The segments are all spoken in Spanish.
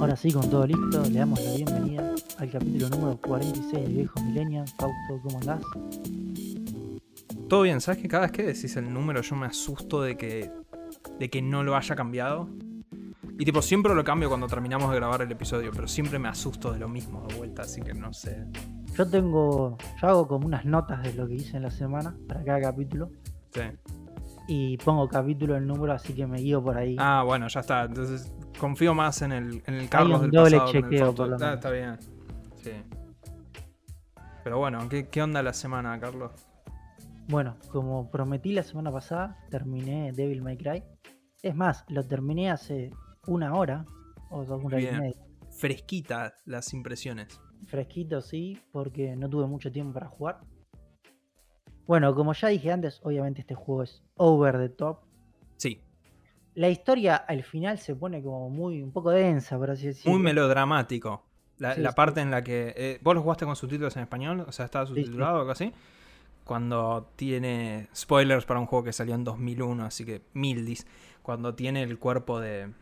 Ahora sí, con todo listo, le damos la bienvenida al capítulo número 46 de Viejo Millennial. Fausto, ¿cómo andás? Todo bien, ¿sabes que cada vez que decís el número yo me asusto de que, de que no lo haya cambiado? Y tipo, siempre lo cambio cuando terminamos de grabar el episodio, pero siempre me asusto de lo mismo de vuelta, así que no sé. Yo tengo, yo hago como unas notas de lo que hice en la semana para cada capítulo Sí. Y pongo capítulo el número, así que me guío por ahí. Ah, bueno, ya está. Entonces confío más en el, en el Hay Carlos un del doble pasado. chequeo, por lo Ah, está bien. Sí. Pero bueno, ¿qué, ¿qué onda la semana, Carlos? Bueno, como prometí la semana pasada, terminé Devil May Cry. Es más, lo terminé hace una hora o dos horas y media. Fresquita las impresiones. Fresquito, sí, porque no tuve mucho tiempo para jugar. Bueno, como ya dije antes, obviamente este juego es over the top. Sí, La historia al final se pone como muy, un poco densa, por así decirlo. muy melodramático. La, Sí, la sí. parte en la que. eh, ¿Vos lo jugaste con subtítulos en español? O sea, estaba sí. subtitulado o algo así. Cuando tiene. Spoilers para un juego que salió en 2001, así que Mildis. Cuando tiene el cuerpo de.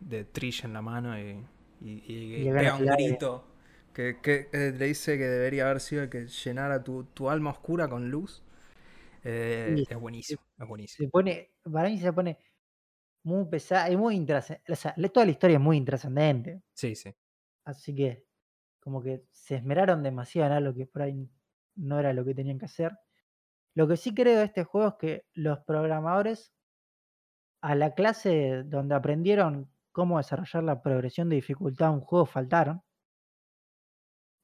de Trish en la mano y. y, y Y le pega un grito. Que, que, eh, le dice que debería haber sido el que llenara tu, tu alma oscura con luz. Eh, Sí, es buenísimo, es buenísimo. Se pone, para mí se pone muy pesada y muy intrascendente. O sea, toda la historia es muy intrascendente. Sí, sí. Así que, como que se esmeraron demasiado en algo que por ahí no era lo que tenían que hacer. Lo que sí creo de este juego es que los programadores a la clase donde aprendieron cómo desarrollar la progresión de dificultad de un juego faltaron.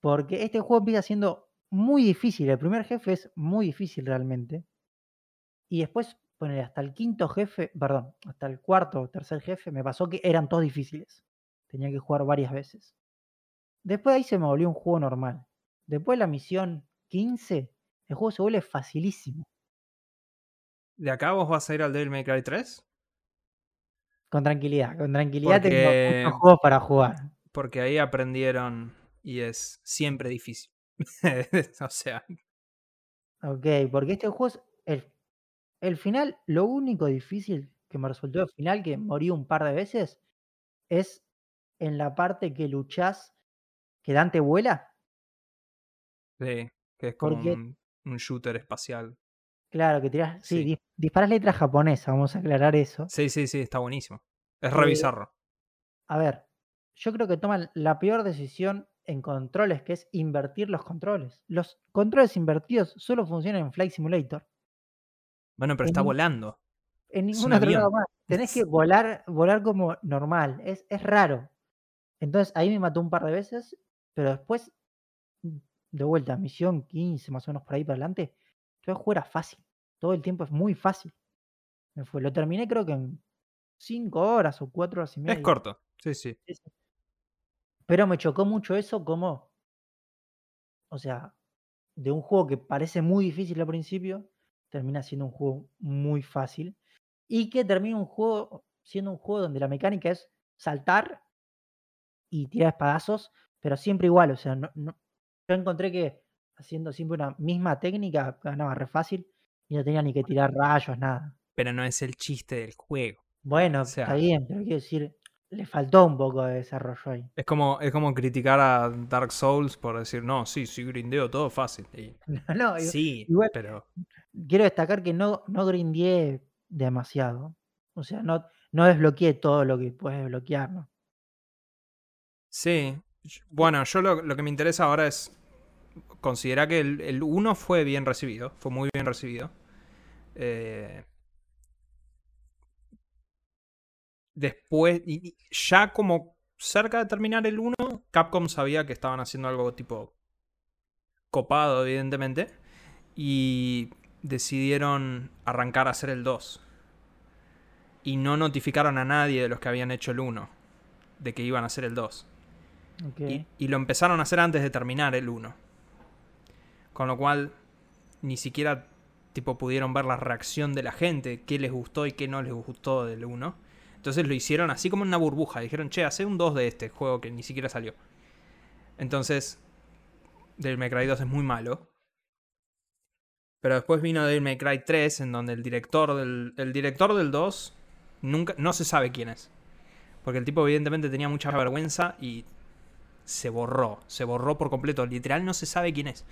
Porque este juego empieza siendo muy difícil. El primer jefe es muy difícil realmente. Y después, poner hasta el quinto jefe, perdón, hasta el cuarto o tercer jefe, me pasó que eran todos difíciles. Tenía que jugar varias veces. Después de ahí se me volvió un juego normal. Después de la misión 15, el juego se vuelve facilísimo. ¿De acá vos vas a ir al Devil May Cry 3? Con tranquilidad, con tranquilidad tengo muchos juegos para jugar. Porque ahí aprendieron y es siempre difícil. o sea, Ok, porque este juego es el, el final, lo único difícil que me resultó el final, que morí un par de veces, es en la parte que luchás, que Dante vuela. sí, que es como Porque- un, un shooter espacial. Claro, que tirás, sí, Sí. dis- disparás letras japonesas, vamos a aclarar eso. Sí, sí, sí, está buenísimo. Es Eh, revisarlo. A ver, yo creo que toman la peor decisión en controles, que es invertir los controles. Los controles invertidos solo funcionan en Flight Simulator. Bueno, pero en está volando. En ningún otro lado más. Tenés que volar, volar como normal. Es, es raro. Entonces ahí me mató un par de veces, pero después, de vuelta, misión 15, más o menos por ahí para adelante, yo juego era fácil. Todo el tiempo es muy fácil. Me fue. Lo terminé creo que en 5 horas o 4 horas y media. Es corto. Sí, sí. Pero me chocó mucho eso como, o sea, de un juego que parece muy difícil al principio, termina siendo un juego muy fácil. Y que termina un juego siendo un juego donde la mecánica es saltar y tirar espadazos, pero siempre igual. O sea, no, no- yo encontré que haciendo siempre una misma técnica ganaba re fácil y no tenía ni que tirar rayos, nada. Pero no es el chiste del juego. Bueno, O sea- está bien, pero quiero decir, le faltó un poco de desarrollo ahí. Es como, es como criticar a Dark Souls por decir, no, sí, sí, grindeo todo fácil. Y No, no, sí, igual- pero quiero destacar que no, no grindeé demasiado. O sea, no, no desbloqueé todo lo que puedes desbloquear, ¿no? Sí. Bueno, yo lo, lo que me interesa ahora es considerar que el, el 1 fue bien recibido, fue muy bien recibido. Eh, después, y- ya como cerca de terminar el 1, Capcom sabía que estaban haciendo algo tipo copado, evidentemente, y decidieron arrancar a hacer el 2. Y no notificaron a nadie de los que habían hecho el 1 de que iban a hacer el 2. Ok. Y, y lo empezaron a hacer antes de terminar el 1. Con lo cual, ni siquiera tipo pudieron ver la reacción de la gente, qué les gustó y qué no les gustó del 1. Entonces lo hicieron así como en una burbuja. Dijeron, che, hace un 2 de este juego que ni siquiera salió. Entonces, Devil May Cry 2 es muy malo. Pero después vino Devil May Cry 3, en donde el director del, el director del 2 nunca, no se sabe quién es. Porque el tipo evidentemente tenía mucha vergüenza y se borró. Se borró por completo. Literal no se sabe quién es.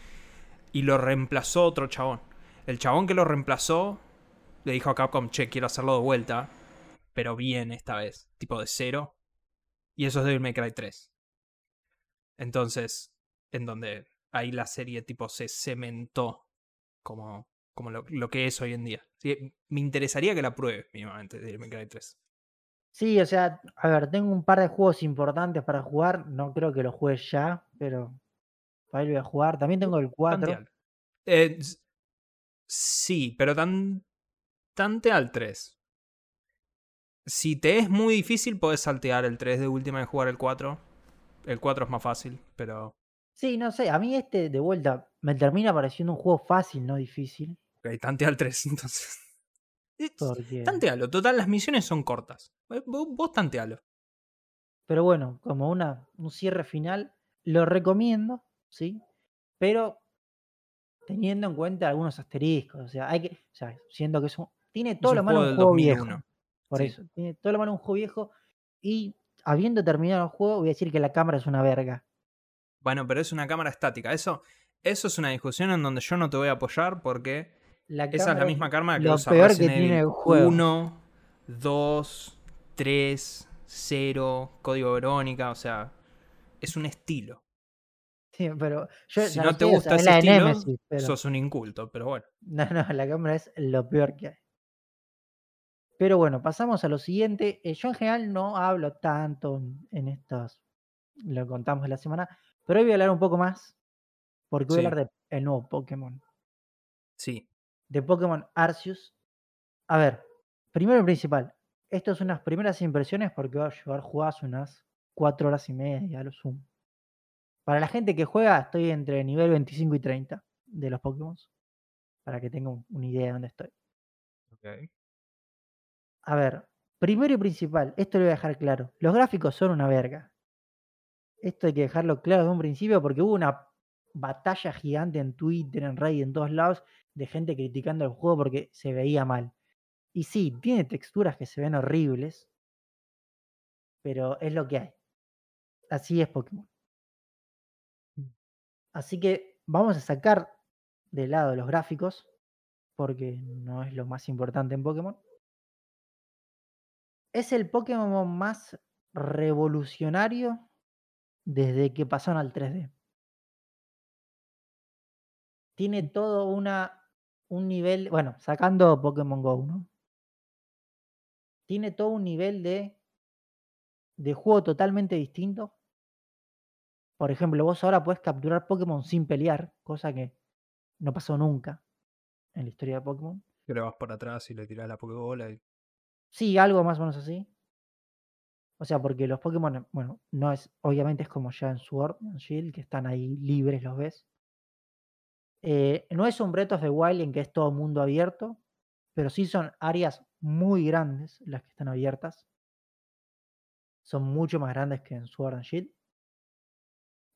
Y lo reemplazó otro chabón. El chabón que lo reemplazó le dijo a Capcom, che, quiero hacerlo de vuelta. Pero bien esta vez. Tipo de cero. Y eso es Devil May Cry 3. Entonces, en donde ahí la serie tipo se cementó como, como lo, lo que es hoy en día. Sí, me interesaría que la pruebe mínimamente Devil May Cry 3. Sí, o sea, a ver, tengo un par de juegos importantes para jugar. No creo que los juegue ya, pero para ir voy a jugar. También tengo el 4. Tantealo. Eh, sí, pero tan, tantea al 3. Si te es muy difícil, podés saltear el 3 de última y jugar el 4. El 4 es más fácil, pero. Sí, no sé, a mí este de vuelta me termina pareciendo un juego fácil, no difícil. Ok, tantea al 3, entonces. Tantealo, total, las misiones son cortas. Eh, Vos, vos tantealo. Pero bueno, como una, un cierre final, lo recomiendo, ¿sí? Pero teniendo en cuenta algunos asteriscos, o sea, hay que, o sea, siendo que es un, tiene todo lo malo un juego viejo. 2001. Por Sí. eso, tiene todo lo malo de un juego viejo y habiendo terminado el juego voy a decir que la cámara es una verga. Bueno, pero es una cámara estática. Eso, eso es una discusión en donde yo no te voy a apoyar porque La esa es la misma cámara que lo usa peor que tiene el juego. 1, 2, 3, 0, Código Verónica. O sea, es un estilo. Sí, pero yo si no te o gusta sea, ese la estilo, Nemesis, pero sos un inculto. Pero bueno. no, no, la cámara es lo peor que hay. Pero bueno, pasamos a lo siguiente. Eh, yo en general no hablo tanto en- en estos, lo contamos la semana, pero hoy voy a hablar un poco más, porque voy a Sí. hablar del nuevo Pokémon, Sí. de Pokémon Arceus. A ver, primero y principal, estas son unas primeras impresiones porque voy a llevar jugadas unas cuatro horas y media a lo sumo. Para la gente que juega, estoy entre nivel 25 y 30 de los Pokémon, para que tengan una idea de dónde estoy. Ok. A ver, primero y principal, esto lo voy a dejar claro. Los gráficos son una verga. Esto hay que dejarlo claro desde un principio porque hubo una batalla gigante en Twitter, en Reddit, en todos lados, de gente criticando el juego porque se veía mal. Y sí, tiene texturas que se ven horribles, pero es lo que hay. Así es Pokémon. Así que vamos a sacar de lado los gráficos, porque no es lo más importante en Pokémon. Es el Pokémon más revolucionario desde que pasaron al 3D. Tiene todo una, un nivel, bueno, sacando Pokémon Go, ¿no? Tiene todo un nivel de, de juego totalmente distinto. Por ejemplo, vos ahora puedes capturar Pokémon sin pelear, cosa que no pasó nunca en la historia de Pokémon. Que le vas por atrás y le tirás la Pokébola. Y... Sí, algo más o menos así. O sea, porque los Pokémon, bueno, no es, obviamente es como ya en Sword and Shield, que están ahí libres, los ves. Eh, no es un Breath of Wild en que es todo mundo abierto, pero sí son áreas muy grandes las que están abiertas. Son mucho más grandes que en Sword and Shield.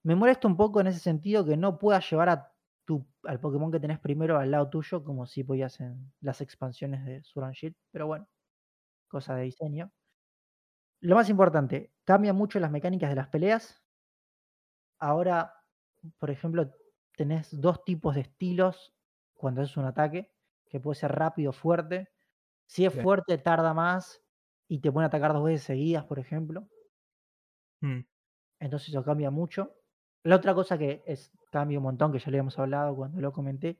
Me molesta un poco en ese sentido que no puedas llevar a tu, al Pokémon que tenés primero al lado tuyo, como si podías en las expansiones de Sword and Shield, pero bueno, cosa de diseño. Lo más importante, cambia mucho las mecánicas de las peleas. Ahora, por ejemplo, tenés dos tipos de estilos cuando haces un ataque, que puede ser rápido o fuerte. Si es fuerte, tarda más y te pueden atacar dos veces seguidas, por ejemplo. Mm, Entonces eso cambia mucho. La otra cosa que es, cambia un montón, que ya le habíamos hablado cuando lo comenté,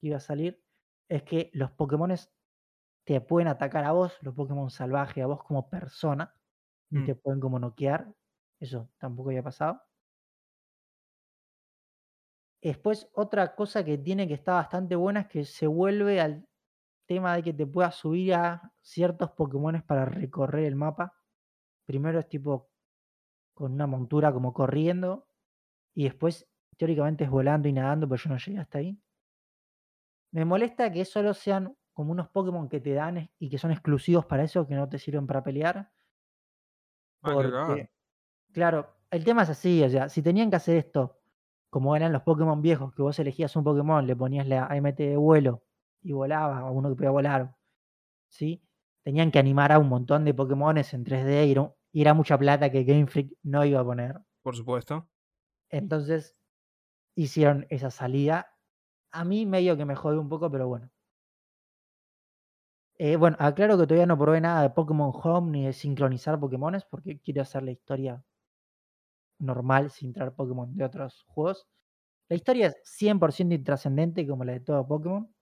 que iba a salir, es que los Pokémones te pueden atacar a vos, los Pokémon salvajes, a vos como persona, y Mm. te pueden como noquear. Eso tampoco había pasado. Después, otra cosa que tiene que estar bastante buena es que se vuelve al tema de que te puedas subir a ciertos Pokémones para recorrer el mapa. Primero es tipo con una montura como corriendo y después teóricamente es volando y nadando, pero yo no llegué hasta ahí. Me molesta que solo sean como unos Pokémon que te dan y que son exclusivos para eso, que no te sirven para pelear. Ah. Porque, claro, el tema es así, o sea, si tenían que hacer esto como eran los Pokémon viejos, que vos elegías un Pokémon, le ponías la AMT de vuelo y volaba, o uno que podía volar, ¿sí? Tenían que animar a un montón de Pokémones en 3D y era, y era mucha plata que Game Freak no iba a poner. Por supuesto. Entonces hicieron esa salida. A mí medio que me jode un poco, pero bueno. Eh, bueno, aclaro que todavía no probé nada de Pokémon Home ni de sincronizar Pokémones porque quiero hacer la historia normal sin traer Pokémon de otros juegos. La historia es 100% intrascendente como la de todo Pokémon.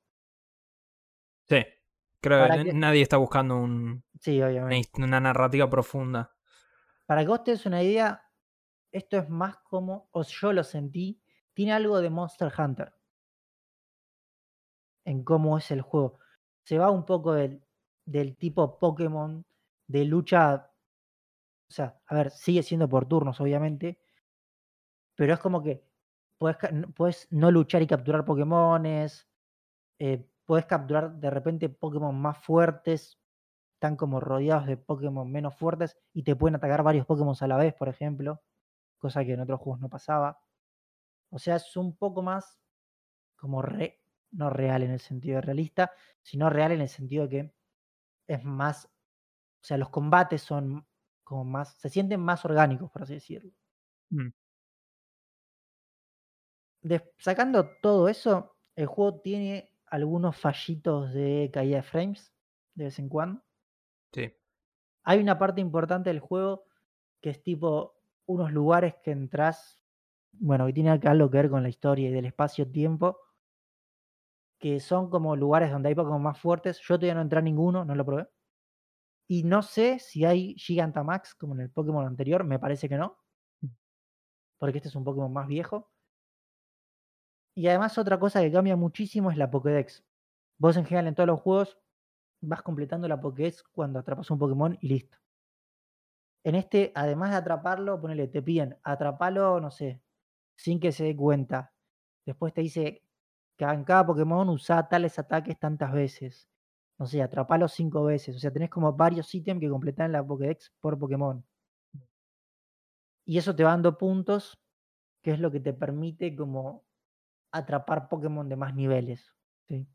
Sí. Creo que que- nadie está buscando un- Sí, una, obviamente. his- una narrativa profunda. Para que vos te des una idea, esto es más como, o yo lo sentí, tiene algo de Monster Hunter en cómo es el juego. Se va un poco del, del tipo Pokémon de lucha. O sea, a ver, sigue siendo por turnos, obviamente. Pero es como que puedes, puedes no luchar y capturar Pokémones. eh, puedes capturar de repente Pokémon más fuertes. Están como rodeados de Pokémon menos fuertes y te pueden atacar varios Pokémon a la vez, por ejemplo. Cosa que en otros juegos no pasaba. O sea, es un poco más como re, no real en el sentido de realista, sino real en el sentido de que es más, o sea, los combates son como más, se sienten más orgánicos, por así decirlo. Mm. Sacando todo eso, el juego tiene algunos fallitos de caída de frames de vez en cuando. Sí. Hay una parte importante del juego que es tipo unos lugares que entras, bueno, que tiene algo que ver con la historia y del espacio-tiempo, que son como lugares donde hay Pokémon más fuertes. Yo todavía no entré a ninguno, no lo probé. Y no sé si hay Gigantamax como en el Pokémon anterior, me parece que no. Mm. Porque este es un Pokémon más viejo. Y además otra cosa que cambia muchísimo es la Pokédex. Vos en general en todos los juegos vas completando la Pokédex cuando atrapas un Pokémon y listo. En este, además de atraparlo, ponele, te piden atrapalo, no sé, sin que se dé cuenta. Después te dice que en cada Pokémon usa tales ataques tantas veces. No sé, atrapalo cinco veces. O sea, tenés como varios ítems que completar en la Pokédex por Pokémon. Y eso te va dando puntos, que es lo que te permite como atrapar Pokémon de más niveles. ¿sí?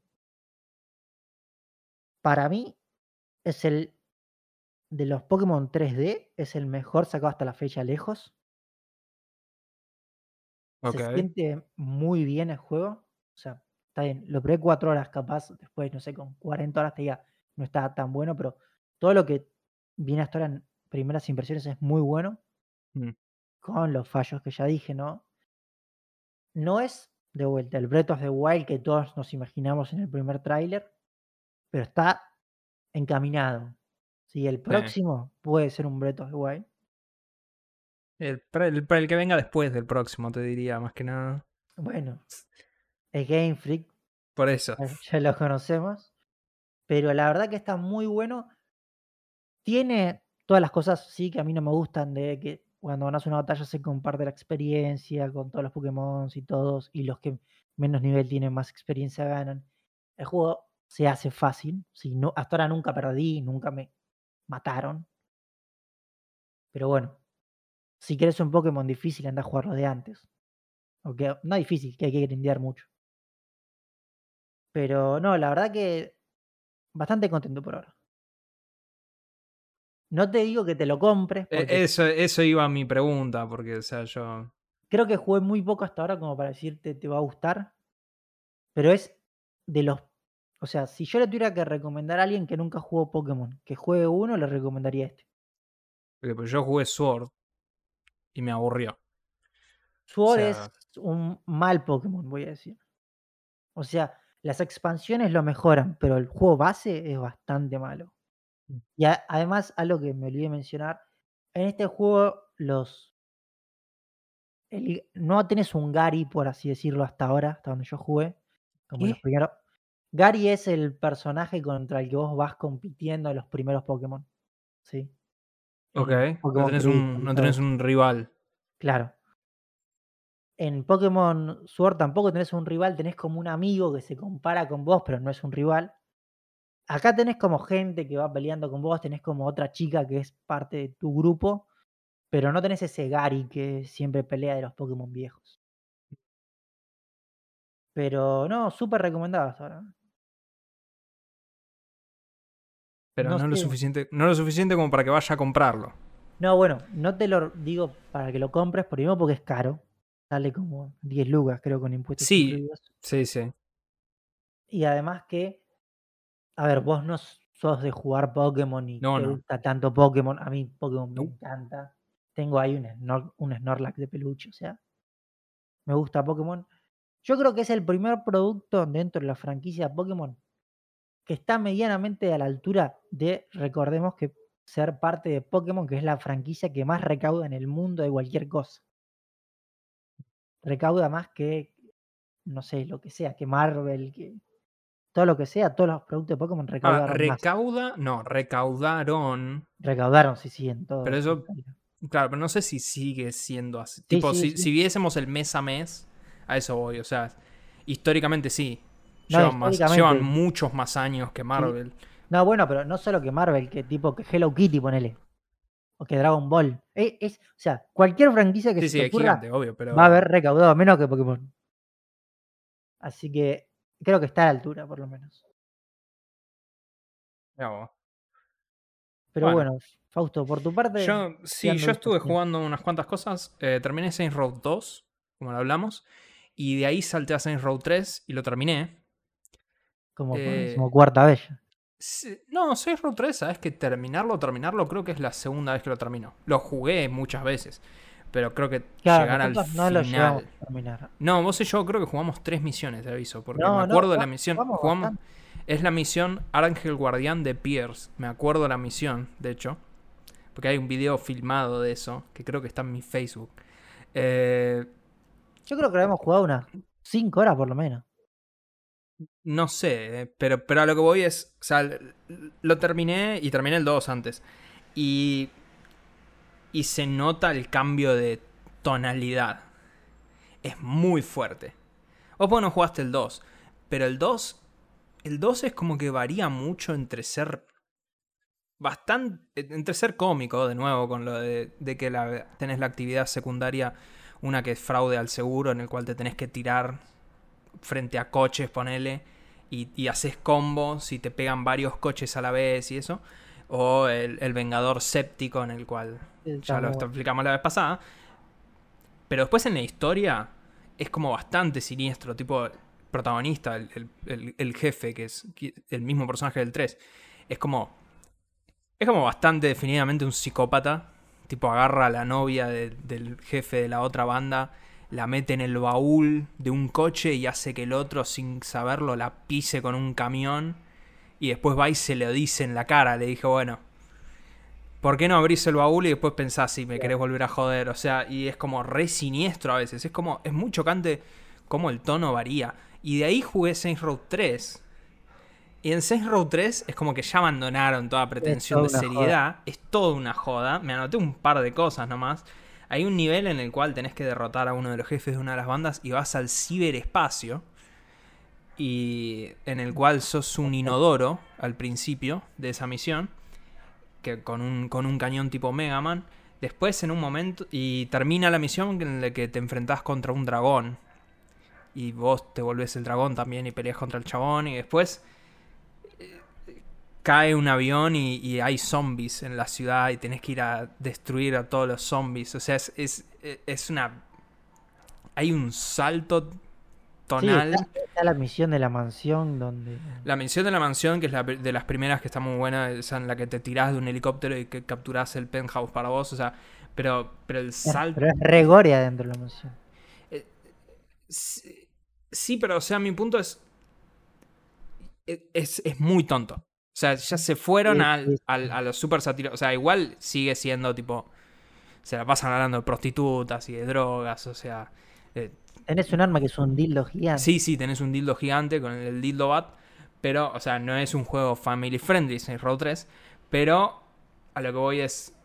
Para mí, es el de los Pokémon 3D, es el mejor sacado hasta la fecha lejos. Ok. Se siente muy bien el juego. O sea, está bien, lo probé cuatro horas capaz, después, no sé, con 40 horas te diga, no está tan bueno, pero todo lo que viene hasta ahora en primeras impresiones es muy bueno, Mm. con los fallos que ya dije, ¿no? No es, de vuelta, el Breath of the Wild que todos nos imaginamos en el primer tráiler, pero está encaminado. Sí, el próximo puede ser un Breath of the Wild. El, el, para el que venga después del próximo, te diría, más que nada. Bueno, es Game Freak, Por eso. ya- lo conocemos, pero la verdad que está muy bueno. Tiene todas las cosas, sí, que a mí no me gustan, de que cuando ganas una batalla se comparte la experiencia con todos los Pokémon y todos, y los que menos nivel tienen más experiencia ganan. El juego se hace fácil, sí, no, hasta ahora nunca perdí, nunca me mataron. Pero bueno, si quieres un Pokémon difícil, anda a jugarlo de antes. Aunque no difícil, que hay que grindear mucho. Pero no, la verdad que bastante contento por ahora. No te digo que te lo compres, E- porque Eso, eso iba a mi pregunta, porque, o sea, yo. creo que jugué muy poco hasta ahora como para decirte te va a gustar. Pero es de los. O sea, si yo le tuviera que recomendar a alguien que nunca jugó Pokémon, que juegue uno, le recomendaría este. porque, pues, yo jugué Sword y me aburrió. Sword sea- es un mal Pokémon, voy a decir. O sea, las expansiones lo mejoran, pero el juego base es bastante malo. Mm. Y a- además, algo que me olvidé mencionar, en este juego los... el- no tenés un Gary, por así decirlo, hasta ahora, hasta donde yo jugué, como los ¿Qué? primeros. Gary es el personaje contra el que vos vas compitiendo en los primeros Pokémon. ¿Sí? Ok. el No Pokémon tenés, un, no tenés un rival. Claro. En Pokémon Sword tampoco tenés un rival, tenés como un amigo que se compara con vos, pero no es un rival. Acá tenés como gente que va peleando con vos, tenés como otra chica que es parte de tu grupo, pero no tenés ese Gary que siempre pelea de los Pokémon viejos. Pero no, súper recomendado hasta ahora. Pero no, No lo suficiente, no lo suficiente como para que vaya a comprarlo. No, bueno, no te lo digo para que lo compres, primero porque es caro. Sale como 10 lucas, creo, con impuestos Sí. incluidos. Sí, sí. Y además que, a ver, vos no sos de jugar Pokémon y No, te no. gusta tanto Pokémon. A mí Pokémon me No. encanta. Tengo ahí un, Snor- un Snorlax de peluche, o sea, me gusta Pokémon. Yo creo que es el primer producto dentro de la franquicia Pokémon que está medianamente a la altura de, recordemos que ser parte de Pokémon, que es la franquicia que más recauda en el mundo de cualquier cosa. Recauda más que, no sé, lo que sea, que Marvel, que todo lo que sea, todos los productos de Pokémon Ahora, recaudaron recauda, no, recaudaron. Recaudaron, sí, sí, en todo. Pero eso- Claro, pero no sé si sigue siendo así. Sí, tipo, sí, si, sí. si viésemos el mes a mes, a eso voy. O sea, históricamente sí. No, Llevan, más- llevan muchos más años que Marvel. No, bueno, pero no solo que Marvel, que tipo que Hello Kitty, ponele. O que Dragon Ball. Eh, Es, o sea, cualquier franquicia que Sí, se sí, ocurra gigante, obvio, pero. va a haber recaudado menos que Pokémon. Así que creo que está a la altura, por lo menos. Pero Bueno. bueno, Fausto, por tu parte. Yo, ¿qué sí, yo estuve jugando unas cuantas cosas. Eh, terminé Saints Row 2, como lo hablamos. Y de ahí salté a Saints Row 3 y lo terminé. Como eh, decimocuarta vez. Sí, No, Saints Row 3, sabes que terminarlo, terminarlo, creo que es la segunda vez que lo termino. Lo jugué muchas veces, pero creo que Claro, llegar al lo final. a terminar. No, vos y yo creo que jugamos tres misiones de aviso, porque No, me no, acuerdo de la misión. jugamos Jugamos, bastante. es la misión Ángel Guardián de Pierce. Me acuerdo de la misión, de hecho, porque hay un video filmado de eso, que creo que está en mi Facebook. Eh, Yo creo que lo hemos jugado unas 5 horas por lo menos. No sé, eh, pero, pero a lo que voy es. O sea, lo terminé y terminé el 2 antes. Y. Y se nota el cambio de tonalidad. Es muy fuerte. Vos pues no jugaste el 2. Pero el 2. El 2 es como que varía mucho entre ser. Bastante. Entre ser cómico, de nuevo, con lo de, de que la, tenés la actividad secundaria. Una que es fraude al seguro, en el cual te tenés que tirar frente a coches, ponele, y, y haces combos y te pegan varios coches a la vez y eso. O el, el Vengador Séptico, en el cual Está ya lo bueno. explicamos la vez pasada. Pero después en la historia es como bastante siniestro, tipo protagonista, el, el- el- el jefe, que es el mismo personaje del 3. Es como. Es como bastante definitivamente un psicópata. Tipo agarra a la novia de- del jefe de la otra banda, la mete en el baúl de un coche y hace que el otro, sin saberlo, la pise con un camión. Y después va y se lo dice en la cara. Le dije, bueno, ¿por qué no abrís el baúl y después pensás si me querés volver a joder? O sea, y es como re siniestro a veces. Es como, es muy chocante cómo el tono varía. Y de ahí jugué Saints Row 3. Y en Saints Row 3 es como que ya abandonaron toda pretensión de toda seriedad. Es toda una joda. Me anoté un par de cosas nomás. Hay un nivel en el cual tenés que derrotar a uno de los jefes de una de las bandas y vas al ciberespacio. Y en el cual sos un inodoro al principio de esa misión. Que con un, con un cañón tipo Mega Man. Después en un momento. Y termina la misión en la que te enfrentás contra un dragón. Y vos te volvés el dragón también y peleas contra el chabón. Y después cae un avión y, y hay zombies en la ciudad y tenés que ir a destruir a todos los zombies. O sea, es, es, es una... Hay un salto Sí, tonal. está, está la misión de la mansión donde. La misión de la mansión, que es la de las primeras que está muy buena, es en la que te tirás de un helicóptero y que capturás el penthouse para vos. O sea, pero, pero el salto... Pero es re gore adentro de la mansión. Sí, sí, pero o sea, mi punto es. Es, es muy tonto. O sea, ya se fueron Sí, al, sí, al- a los super satiros. O sea, igual sigue siendo tipo. Se la pasan hablando de prostitutas y de drogas. O sea. eh, Tenés un arma que es un dildo gigante. sí, sí, tenés un dildo gigante con el dildo bat. Pero, o sea, no es un juego family friendly, Saints Row 3. Pero a lo que voy es.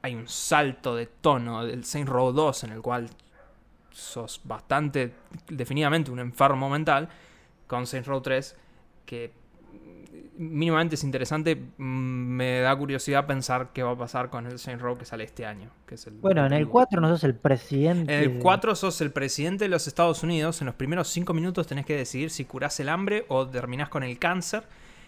Hay un salto de tono del Saints Row 2 en el cual sos bastante, definitivamente un enfermo mental, con Saints Row 3, que mínimamente es interesante. mm, Me da curiosidad pensar qué va a pasar con el Saints Row que sale este año. Que es el, Bueno, en el último. 4 no sos el presidente. En el 4 sos el presidente de los Estados Unidos. En los primeros 5 minutos tenés que decidir si curás el hambre o terminás con el cáncer.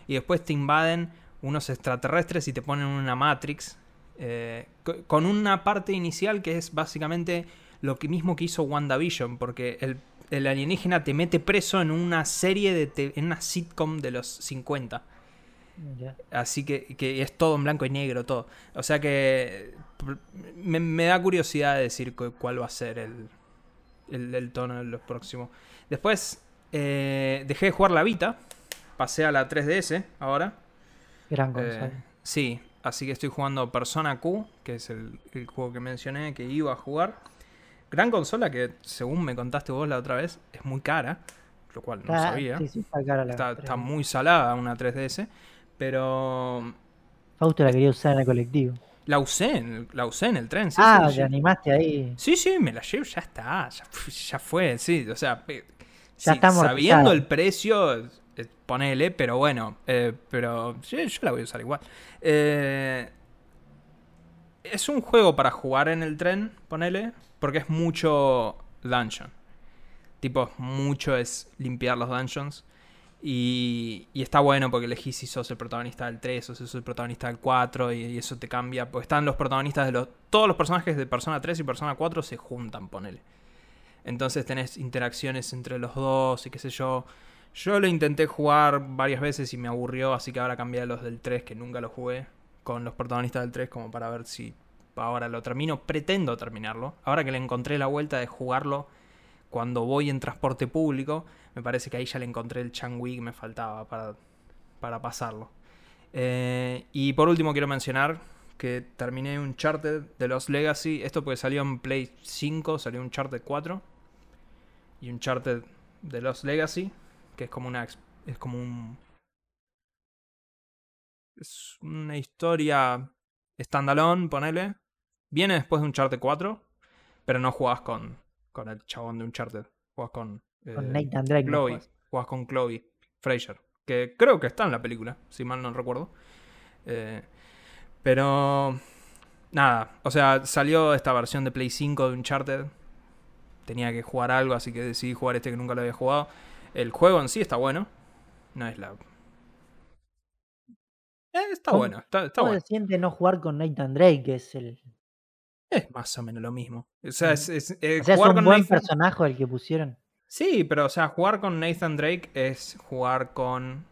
Y después te invaden unos extraterrestres y te ponen una Matrix. eh, co- con una parte inicial que es básicamente lo que mismo que hizo WandaVision. Porque el, el alienígena te mete preso en una serie de. en una sitcom de los 50. Así que, que es todo en blanco y negro, todo. O sea que me, me da curiosidad de decir cu- cuál va a ser el, el, el tono de los próximos. Después eh, dejé de jugar la Vita. Pasé a la 3DS ahora. Gran Eh, consola. sí, así que estoy jugando Persona Q, que es el, el juego que mencioné que iba a jugar. Gran consola que, según me contaste vos la otra vez, es muy cara. Lo cual no sabía. sí, sí, está cara la Está, 3D. está muy salada una 3DS. Pero Fausto la quería usar en el colectivo. La usé, en la usé en el tren, sí. ah, sí, te animaste ahí. Sí, sí, me la llevo, ya está, ya, fu- ya fue, sí, o sea, Ya sí, sabiendo el precio, eh, ponele, pero bueno, eh, pero yo la voy a usar igual. Eh, es un juego para jugar en el tren, ponele, porque es mucho dungeon. Tipo, mucho es limpiar los dungeons. Y, y está bueno porque elegís si sos el protagonista del 3 o si sos el protagonista del 4 y, y eso te cambia. Porque están los protagonistas de los... Todos los personajes de Persona 3 y Persona 4 se juntan, ponele. Entonces tenés interacciones entre los dos y qué sé yo. Yo lo intenté jugar varias veces y me aburrió, así que ahora cambié a los del 3 que nunca lo jugué con los protagonistas del 3 como para ver si ahora lo termino. Pretendo terminarlo. Ahora que le encontré la vuelta de jugarlo cuando voy en transporte público, me parece que ahí ya le encontré el changui que me faltaba para, para pasarlo. Eh, y por último quiero mencionar que terminé Uncharted de los Legacy. Esto porque salió en Play 5, salió Uncharted 4 y Uncharted de los Legacy, que es como una es como un es una historia standalone, ponele. Viene después de Uncharted 4, pero no jugás con con el chabón de Uncharted, jugás con Con eh, Nathan Drake. no Chloe, juegas. jugás con Chloe Fraser, que creo que está en la película, si mal no recuerdo. Eh, pero nada, o sea, salió esta versión de Play 5 de Uncharted. Tenía que jugar algo, así que decidí jugar este que nunca lo había jugado. El juego en sí está bueno. No es la. Eh, está ¿Cómo- bueno, está, está ¿Cómo bueno. se siente no jugar con Nathan Drake, que es el. Es más o menos lo mismo. O sea, es, es- eh, O sea, es jugar un con buen Nathan- personaje el que pusieron. Sí, pero o sea, jugar con Nathan Drake es jugar con.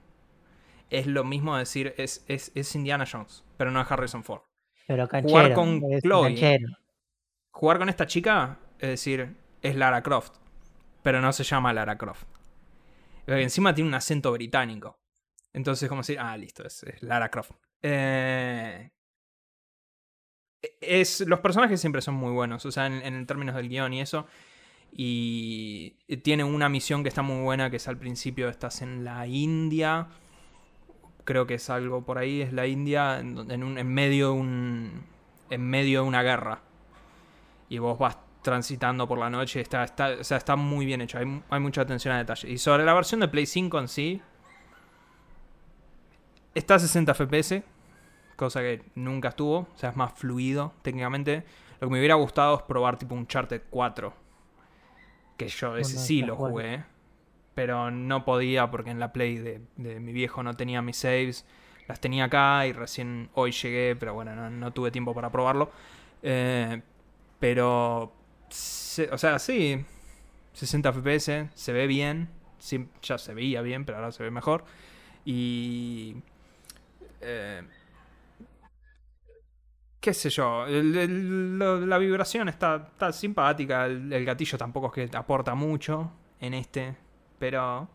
Es lo mismo decir, es, es, es Indiana Jones, pero no es Harrison Ford. Pero canchero. con es Chloe. canchero. Jugar con esta chica, es decir, es Lara Croft, pero no se llama Lara Croft. Porque encima tiene un acento británico. Entonces, como decir, ah, listo, es, es Lara Croft. Eh, es, los personajes siempre son muy buenos, o sea, en, en términos del guion y eso. Y tiene una misión que está muy buena, que es al principio estás en la India. Creo que es algo por ahí, es la India, en, en medio de un. En medio de una guerra. Y vos vas transitando por la noche. Está, está, o sea, está muy bien hecho. Hay, hay mucha atención a detalle. Y sobre la versión de Play 5 en sí. Está a 60 FPS. Cosa que nunca estuvo. O sea, es más fluido técnicamente. Lo que me hubiera gustado es probar tipo un Charter 4. Que yo ese sí lo jugué. Pero no podía porque en la Play de, de mi viejo no tenía mis saves. Las tenía acá y recién hoy llegué, pero bueno, no, no tuve tiempo para probarlo. Eh, pero, se- o sea, sí, 60 FPS, se ve bien. Sí, ya se veía bien, pero ahora se ve mejor. Y... eh, qué sé yo, el- el- lo- la vibración está, está simpática, el, el gatillo tampoco es que aporta mucho en este, pero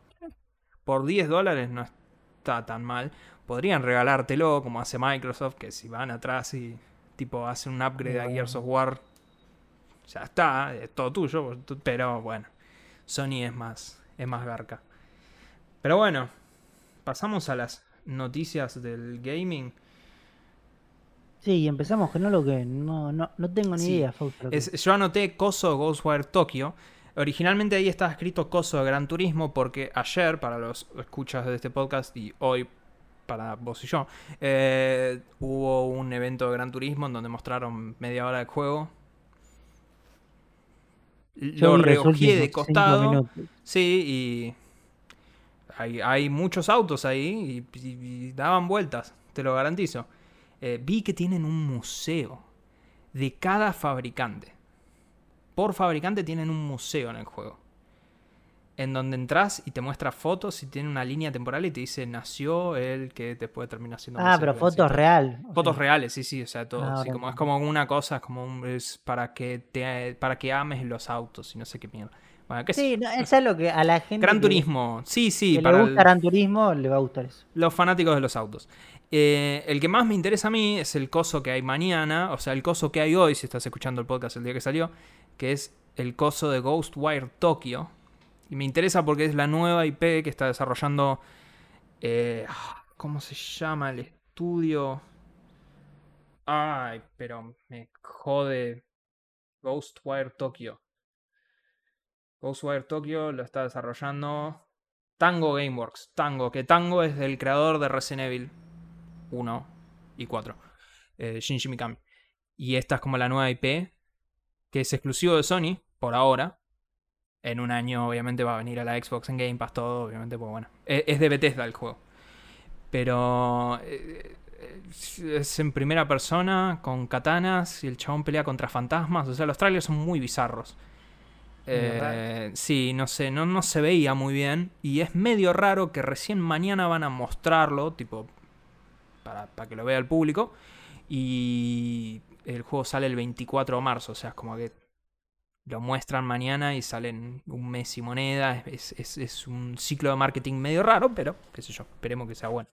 por 10 dólares no está tan mal. Podrían regalártelo como hace Microsoft, que si van atrás y tipo hacen un upgrade a. Gears of War, ya está, es todo tuyo, pero bueno, Sony es más, es más garca. Pero bueno, pasamos a las noticias del gaming. Sí, y empezamos con algo que no, no, no tengo ni Sí, idea, Fausto. lo que Es- yo anoté Coso Ghostwire Tokyo. Originalmente ahí estaba escrito Coso Gran Turismo porque ayer, para los escuchas de este podcast y hoy para vos y yo. Eh, hubo un evento de Gran Turismo en donde mostraron media hora de juego. Yo Lo últimos de costado. Sí, y hay, hay muchos autos ahí y, y- y daban vueltas, te lo garantizo. Eh, vi que tienen un museo de cada fabricante. Por fabricante tienen un museo en el juego. En donde entras y te muestra fotos y tiene una línea temporal y te dice nació el que después termina siendo Ah, pero fotos real. Fotos reales, sí, sí, o sea, todo. Ah, sí, como, es como una cosa, es como un- es para que te para que ames los autos y no sé qué mierda. Bueno, qué sé Sí, no, es algo que a la gente Gran que, Turismo, sí, sí, que para le el- gusta Gran Turismo le va a gustar eso. los fanáticos de los autos. Eh, el que más me interesa a mí es el coso que hay mañana, o sea, el coso que hay hoy, si estás escuchando el podcast el día que salió, que es el coso de Ghostwire Tokyo. Y me interesa porque es la nueva IP que está desarrollando. eh, ¿Cómo se llama el estudio? Ay, pero me jode. Ghostwire Tokyo. Ghostwire Tokyo lo está desarrollando Tango Gameworks. Tango, que Tango es del creador de Resident Evil 1 y 4. eh, Shinji Mikami. Y esta es como la nueva IP, que es exclusivo de Sony, por ahora. En un año, obviamente, va a venir a la Xbox en Game Pass, todo, obviamente, pues bueno. Es, es de Bethesda el juego. Pero eh, es- es en primera persona, con katanas, y el chabón pelea contra fantasmas. O sea, los trailers son muy bizarros. Eh, sí, no sé, no, no se veía muy bien. Y es medio raro que recién mañana van a mostrarlo, tipo, para, para que lo vea el público. Y el juego sale el 24 de marzo, o sea, es como que lo muestran mañana y salen un mes y moneda. Es, es- es un ciclo de marketing medio raro, pero qué sé yo, esperemos que sea bueno.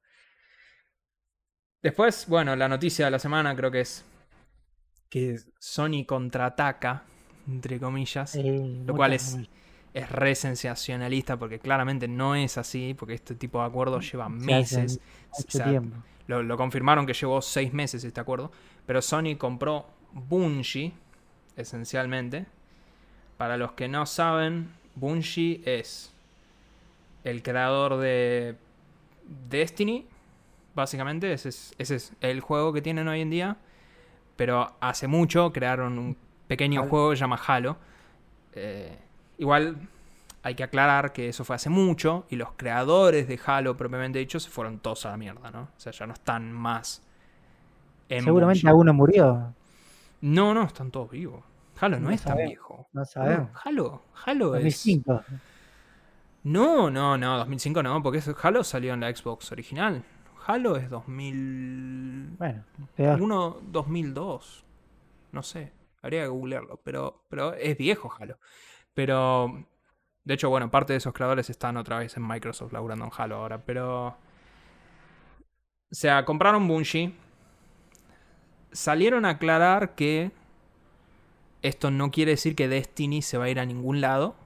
Después, bueno, la noticia de la semana creo que es que Sony contraataca, entre comillas. Eh, Lo cual es- es re sensacionalista porque claramente no es así, porque este tipo de acuerdos lleva meses. o mucho sea, tiempo. Lo, lo confirmaron que llevó seis meses este acuerdo, pero Sony compró Bungie, esencialmente. Para los que no saben, Bungie es el creador de Destiny, básicamente, ese es, ese es el juego que tienen hoy en día, pero hace mucho crearon un pequeño Halo. juego que se llama Halo. Eh, igual hay que aclarar que eso fue hace mucho y los creadores de Halo propiamente dicho se fueron todos a la mierda, ¿no? O sea, ya no están más. en Seguramente alguno murió. No, no, están todos vivos. Halo no, No es tan viejo. No No, sabemos. Halo, Halo es. 2005. No, no, no, 2005 no, porque Halo salió en la Xbox original. Halo es 2001, Bueno, peor. 2002. No sé, habría que googlearlo, pero, pero es viejo Halo. Pero, de hecho, bueno, parte de esos creadores están otra vez en Microsoft laburando en Halo ahora, pero... O sea, compraron Bungie. Salieron a aclarar que esto no quiere decir que Destiny se va a ir a ningún lado.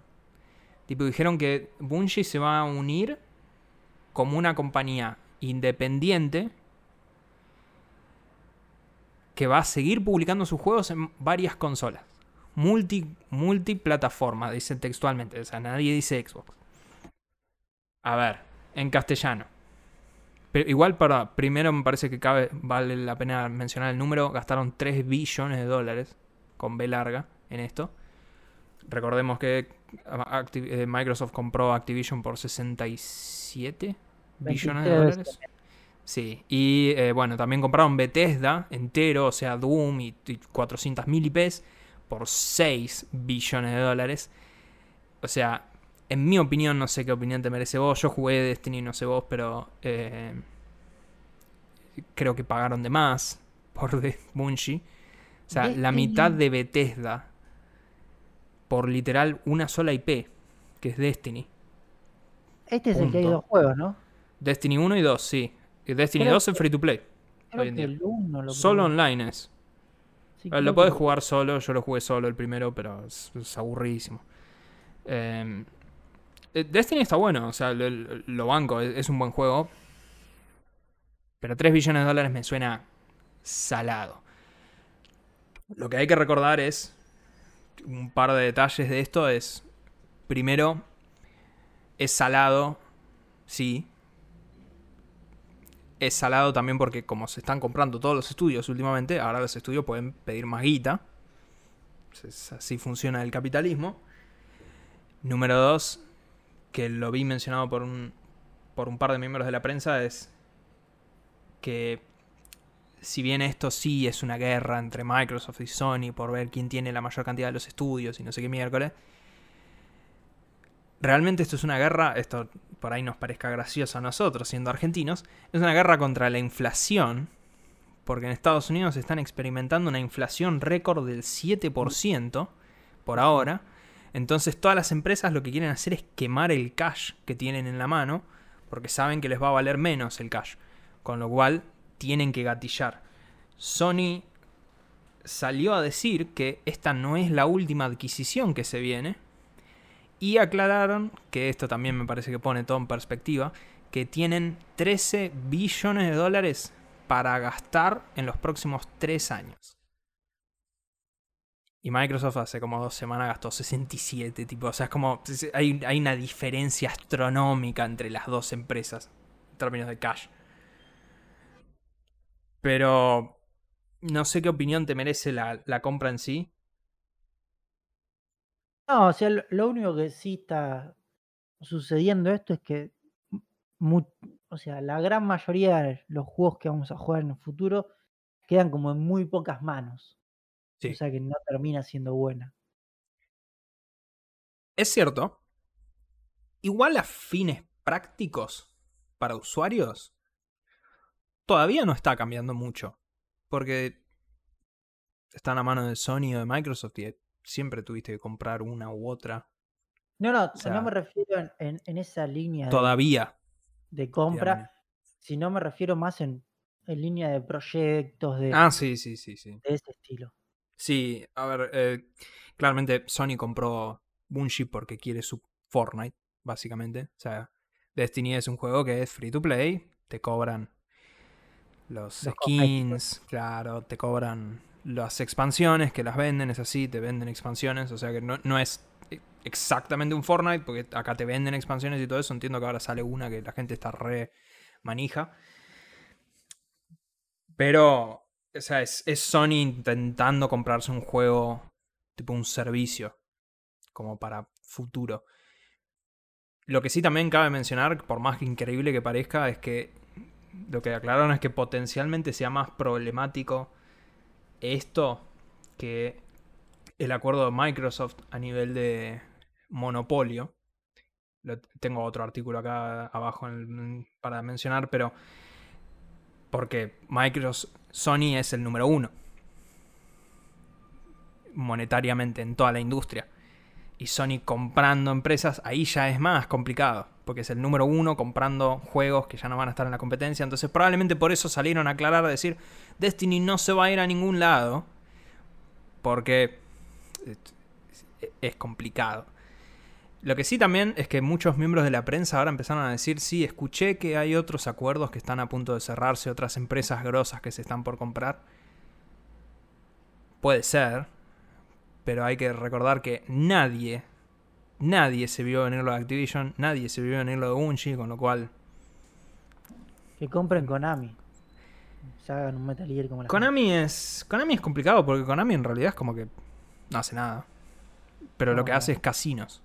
Tipo, dijeron que Bungie se va a unir como una compañía independiente que va a seguir publicando sus juegos en varias consolas. Multi, multiplataforma, dice textualmente. O sea, nadie dice Xbox. A ver, en castellano. Pero igual para, primero me parece que cabe, vale la pena mencionar el número. Gastaron 3 billones de dólares con B larga en esto. Recordemos que Activ- eh, Microsoft compró Activision por 67 billones de 23 dólares. Sí, y eh, bueno, también compraron Bethesda entero, o sea, Doom y, y 400.000 IPs por 6 billones de dólares. O sea, en mi opinión, no sé qué opinión te merece vos. Yo jugué Destiny, no sé vos, pero eh, creo que pagaron de más por de Bungie. O sea, la Destiny- mitad de Bethesda por literal una sola IP, que es Destiny. Este es el que hay Punto. dos juegos, ¿no? Destiny 1 y 2, sí. Destiny Creo 2 es free to play. Creo Hoy en que día. el lo Solo online es. Sí, Lo que podés jugar solo, yo lo jugué solo el primero, pero es, es aburridísimo. Eh, eh, Destiny está bueno, o sea, lo, lo banco, es, es un buen juego. Pero 3 billones de dólares me suena salado. Lo que hay que recordar es, un par de detalles de esto es, primero, es salado, sí. Es salado también porque como se están comprando todos los estudios últimamente, ahora los estudios pueden pedir más guita. así funciona el capitalismo. Número dos, que lo vi mencionado por un, por un par de miembros de la prensa, es que si bien esto sí es una guerra entre Microsoft y Sony por ver quién tiene la mayor cantidad de los estudios y no sé qué miércoles, realmente esto es una guerra, esto por ahí nos parezca gracioso a nosotros siendo argentinos, es una guerra contra la inflación, porque en Estados Unidos están experimentando una inflación récord del 7% por ahora, entonces todas las empresas lo que quieren hacer es quemar el cash que tienen en la mano, porque saben que les va a valer menos el cash, con lo cual tienen que gatillar. Sony salió a decir que esta no es la última adquisición que se viene, y aclararon, que esto también me parece que pone todo en perspectiva, que tienen 13 billones de dólares para gastar en los próximos 3 años. Y Microsoft hace como dos semanas gastó 67, tipo, o sea, es como, hay, hay una diferencia astronómica entre las dos empresas en términos de cash. Pero no sé qué opinión te merece la, la compra en sí. No, o sea, lo, único que sí está sucediendo esto es que, o sea, la gran mayoría de los juegos que vamos a jugar en el futuro quedan como en muy pocas manos. O sea que no termina siendo buena. Es cierto. Igual a fines prácticos para usuarios, todavía no está cambiando mucho. Porque están a mano de Sony o de Microsoft y siempre tuviste que comprar una u otra. No, no, no me refiero en, esa línea. Todavía. De, compra, sino me refiero más en, línea de proyectos, de, ah, sí, sí, sí, sí. de ese estilo. Sí, a ver, eh, claramente Sony compró Bungie porque quiere su Fortnite, básicamente. O sea, Destiny es un juego que es free to play, te cobran los, los skins, claro, te cobran las expansiones que las venden, es así, te venden expansiones, o sea que no, es exactamente un Fortnite, porque acá te venden expansiones y todo eso, entiendo que ahora sale una que la gente está re manija. Pero, o sea, es, es Sony intentando comprarse un juego, tipo un servicio, como para futuro. Lo que sí también cabe mencionar, por más increíble que parezca, es que lo que aclararon es que potencialmente sea más problemático esto que el acuerdo de Microsoft a nivel de monopolio. tengo otro artículo acá abajo para mencionar, pero porque Microsoft, Sony es el número uno monetariamente en toda la industria. Y Sony comprando empresas, ahí ya es más complicado, porque es el número uno comprando juegos que ya no van a estar en la competencia. Entonces probablemente por eso salieron a aclarar, a decir, Destiny no se va a ir a ningún lado. Porque es complicado. Lo que sí también es que muchos miembros de la prensa ahora empezaron a decir, sí, escuché que hay otros acuerdos que están a punto de cerrarse, otras empresas grosas que se están por comprar. Puede ser, pero hay que recordar que nadie, nadie se vio venir lo de Activision, nadie se vio venir lo de Bungie, con lo cual... Que compren Konami hagan un Metal Gear como la Konami es, Konami es complicado porque Konami en realidad es como que no hace nada. Pero lo que hace es casinos.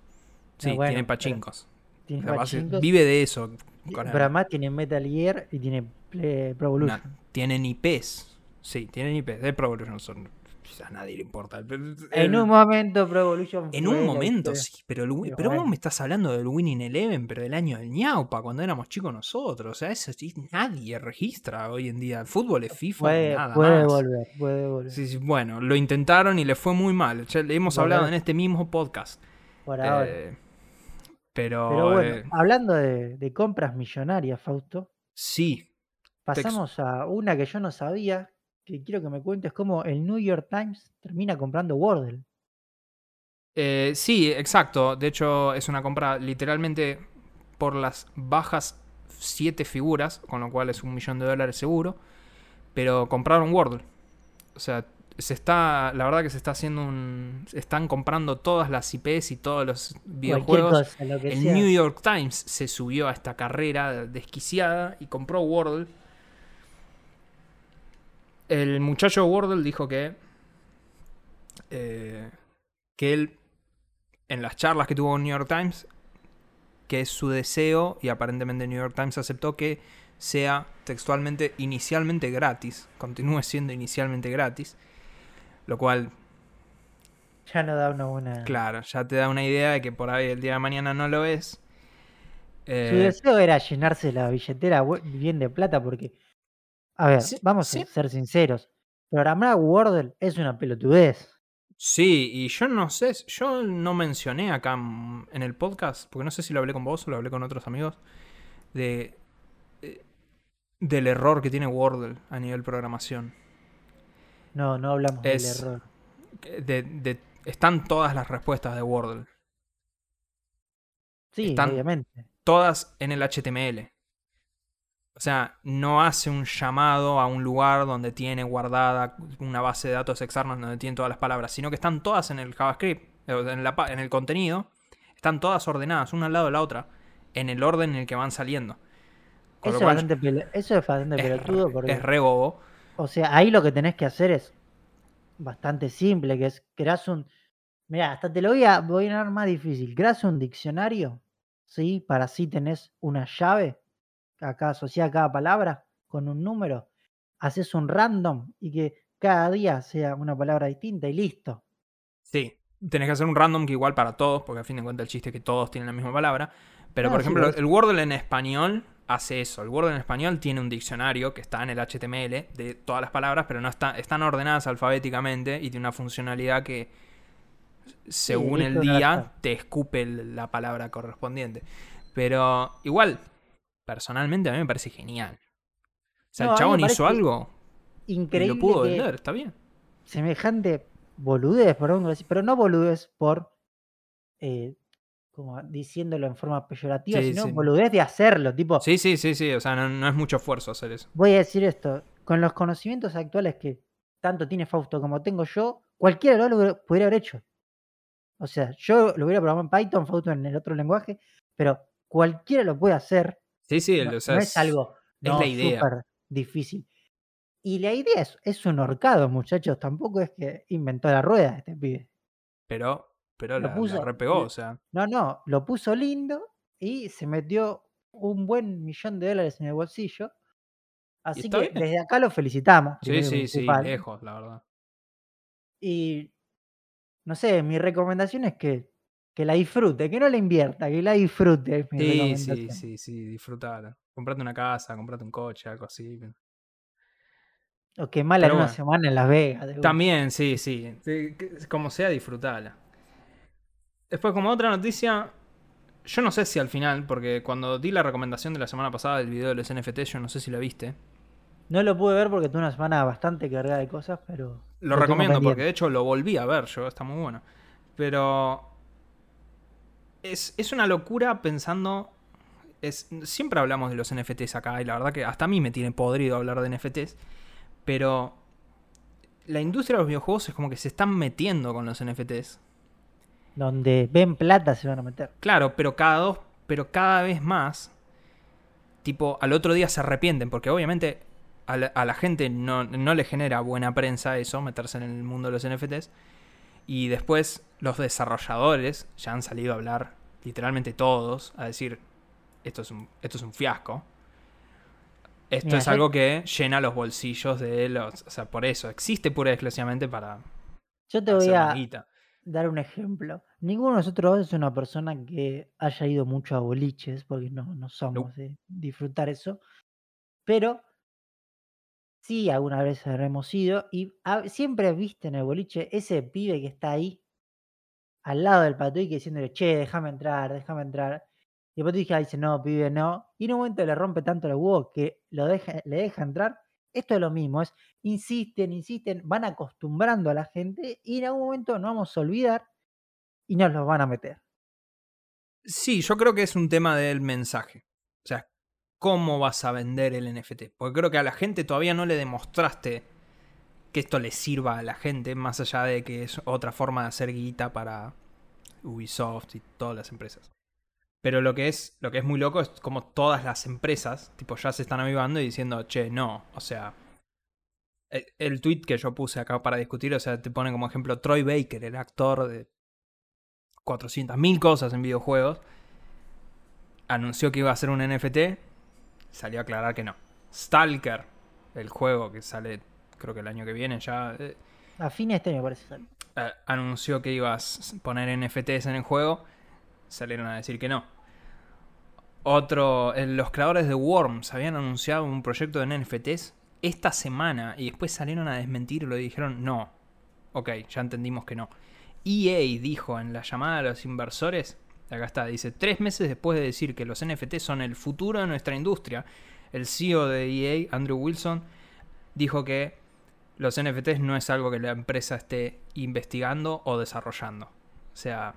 Sí, tiene pachincos. vive de eso. Pero además tiene Metal Gear y tiene Pro Evolution. tienen IPs. Sí, tienen IPs. De Pro Evolution son a nadie le importa. En un momento Pro Evolution En un momento, sí, pero, pero vos me estás hablando del Winning Eleven, pero del año del ñaupa, cuando éramos chicos nosotros. O sea, eso sí, nadie registra hoy en día. El fútbol es FIFA. Puede, nada puede volver, puede volver. Sí, bueno, lo intentaron y le fue muy mal. Ya le hemos hablado en este mismo podcast. Por ahora. Eh, pero, bueno, eh, hablando de, de compras millonarias, Fausto. Sí. Pasamos a una que yo no sabía, que quiero que me cuentes cómo el New York Times termina comprando Wordle. Eh, sí, exacto. De hecho, es una compra literalmente por las bajas siete figuras, con lo cual es un millón de dólares seguro. Pero compraron Wordle. O sea, se está. La verdad que se está haciendo un. Están comprando todas las IPs y todos los videojuegos. el New York Times se subió a esta carrera desquiciada y compró Wordle el muchacho Wardle dijo que. eh, que él, en las charlas que tuvo con New York Times, que es su deseo, y aparentemente New York Times aceptó que sea textualmente inicialmente gratis, continúe siendo inicialmente gratis, lo cual, Ya no da una buena. claro, ya te da una idea de que por ahí el día de mañana no lo es. Su Eh, deseo era llenarse la billetera bien de plata porque, a ver, Sí, vamos sí. a ser sinceros, programar Wordle es una pelotudez. Sí, y yo no sé, yo no mencioné acá en el podcast, porque no sé si lo hablé con vos o lo hablé con otros amigos, de eh, del error que tiene Wordle a nivel programación. No, no hablamos Es- del error. Que De, de- están todas las respuestas de Wordle, Sí, están- obviamente. todas en el HTML. O sea, no hace un llamado a un lugar donde tiene guardada una base de datos externa donde tiene todas las palabras, sino que están todas en el JavaScript, eh, en, la en el contenido, están todas ordenadas, una al lado de la otra, en el orden en el que van saliendo. Con Eso es, bastante eso es bastante es, pelotudo porque, es re bobo. o sea, ahí lo que tenés que hacer es bastante simple, que es creas un, mira, hasta te lo voy a, voy a dar más difícil, creas un diccionario, ¿sí? Para así tenés una llave, acá asociada a cada palabra, con un número, haces un random y que cada día sea una palabra distinta y listo. Sí, tenés que hacer un random que igual para todos, porque a fin de cuentas el chiste es que todos tienen la misma palabra. Pero, Ah, por ejemplo, el Wordle en español hace eso. El Wordle en español tiene un diccionario que está en el HTML de todas las palabras, pero no está, están ordenadas alfabéticamente y tiene una funcionalidad que, según el día, te escupe la palabra correspondiente. Pero igual, personalmente a mí me parece genial. O sea, No, el chabón hizo algo y Increíble lo pudo vender, está bien. semejante boludez, perdón, pero no boludez por eh, como diciéndolo en forma peyorativa, Sí, sino sí. boludez de hacerlo. Tipo, Sí, sí, sí, sí. O sea, no, no es mucho esfuerzo hacer eso. voy a decir esto, con los conocimientos actuales que tanto tiene Fausto como tengo yo, cualquiera lo hubiera- podría haber hecho. O sea, yo lo hubiera programado en Python, Fausto en el otro lenguaje, pero cualquiera lo puede hacer. Sí, sí, No, o sea, no es algo es no, la idea. súper difícil. Y la idea es, es un horcado, muchachos. Tampoco es que inventó la rueda este pibe. Pero, pero Lo la, la puso- repegó, o sea. No, no, lo puso lindo y se metió un buen millón de dólares en el bolsillo. Así que bien. desde acá lo felicitamos. Sí, sí, sí, principal. lejos, la verdad. Y no sé, mi recomendación es que, que la disfrute, que no la invierta, que la disfrute. Sí, sí, sí, sí, disfrutar. Comprate una casa, comprate un coche, algo así. O quemarla en Pero una bueno. semana en Las Vegas. También, sí, sí. Como sea, disfrutala. Después, como otra noticia, yo no sé si al final, porque cuando di la recomendación de la semana pasada del video de los NFT, yo no sé si la viste. No lo pude ver porque tuve una semana bastante cargada de cosas, pero. Lo recomiendo porque de hecho lo volví a ver yo, está muy bueno. Pero es, es una locura pensando... Es, siempre hablamos de los NFTs acá y la verdad que hasta a mí me tiene podrido hablar de NFTs. Pero la industria de los videojuegos es como que se están metiendo con los NFTs. Donde ven plata se van a meter. Claro, pero cada dos, pero cada vez más, tipo, al otro día se arrepienten, porque obviamente a la, a la gente no, no le genera buena prensa eso, meterse en el mundo de los NFTs. Y después los desarrolladores ya han salido a hablar, literalmente todos, a decir, esto es un, esto es un fiasco. Esto Mira, es algo que llena los bolsillos de los... O sea, por eso, existe pura y exclusivamente para Yo te voy a dar un ejemplo. Ninguno de nosotros es una persona que haya ido mucho a boliches, porque no, no somos de disfrutar eso. Pero sí, alguna vez habremos ido y ha- siempre viste en el boliche ese pibe que está ahí al lado del patuique diciéndole, che, déjame entrar, déjame entrar. Y el patuique dice, no, pibe, no. Y en un momento le rompe tanto los huevos que lo deja, le deja entrar. Esto es lo mismo, es insisten, insisten, van acostumbrando a la gente y en algún momento nos vamos a olvidar y nos los van a meter. Sí, yo creo que es un tema del mensaje. O sea, ¿cómo vas a vender el NFT? Porque creo que a la gente todavía no le demostraste que esto le sirva a la gente, más allá de que es otra forma de hacer guita para Ubisoft y todas las empresas. Pero lo que es, lo que es muy loco es como todas las empresas, tipo, ya se están avivando y diciendo, che, no, o sea, El, el tweet que yo puse acá para discutir, o sea, te pone como ejemplo Troy Baker, el actor de 400.000 cosas en videojuegos, anunció que iba a hacer un NFT, salió a aclarar que no. Stalker, el juego que sale creo que el año que viene ya, eh, A fin de este año parece salir. eh, anunció que iba a poner NFTs en el juego, salieron a decir que no. Otro, los creadores de Worms habían anunciado un proyecto de NFTs esta semana y después salieron a desmentirlo y dijeron no. Ok, ya entendimos que no. EA dijo en la llamada a los inversores, acá está, dice, tres meses después de decir que los NFTs son el futuro de nuestra industria, el CEO de EA, Andrew Wilson, dijo que los NFTs no es algo que la empresa esté investigando o desarrollando. O sea,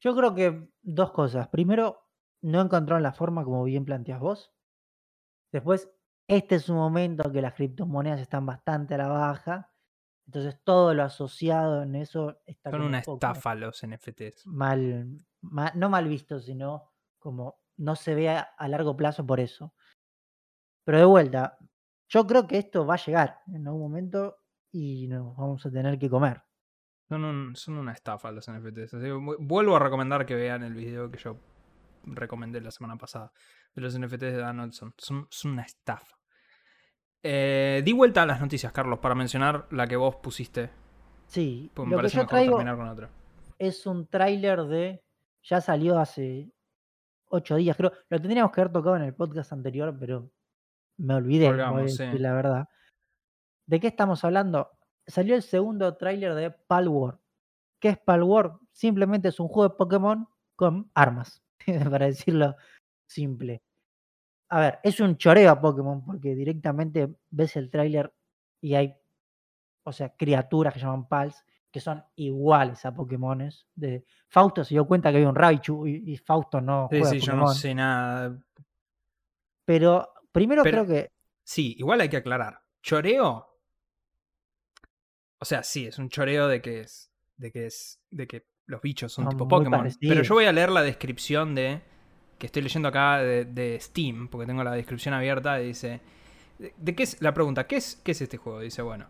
Yo creo que dos cosas. Primero, no encontraron la forma como bien planteas vos. Después, este es un momento que las criptomonedas están bastante a la baja. Entonces, todo lo asociado en eso está son una un estafa los NFTs. mal, ma- no mal visto, sino como no se ve a, a largo plazo por eso. Pero de vuelta, yo creo que esto va a llegar en algún momento y nos vamos a tener que comer. Son, un- son una estafa los NFTs. Así que vuelvo a recomendar que vean el video que yo recomendé la semana pasada de los NFTs de Donaldson. Son, son una estafa. Eh, di vuelta a las noticias, Carlos, para mencionar la que vos pusiste. Sí, Pues me lo que parece yo mejor traigo terminar con otra. es un tráiler de. Ya salió hace ocho días, creo. Lo tendríamos que haber tocado en el podcast anterior, pero me olvidé, sí. la verdad. ¿De qué estamos hablando? Salió el segundo tráiler de Palworld. ¿Qué es Palworld? Simplemente es un juego de Pokémon con armas, para decirlo simple. A ver, es un choreo a Pokémon porque directamente ves el tráiler y hay, o sea, criaturas que llaman Pals que son iguales a Pokémones. De Fausto se dio cuenta que había un Raichu y, y Fausto no Sí, juega sí, yo no sé nada. Pero primero Pero- creo que Sí, igual hay que aclarar. Choreo. O sea, sí, es un choreo de que es. De que es. De que los bichos son Son tipo Pokémon. Pero yo voy a leer la descripción de. Que estoy leyendo acá de, de Steam. Porque tengo la descripción abierta. Y dice. ¿De, de qué es la pregunta? ¿qué es, ¿Qué es este juego? Dice, bueno.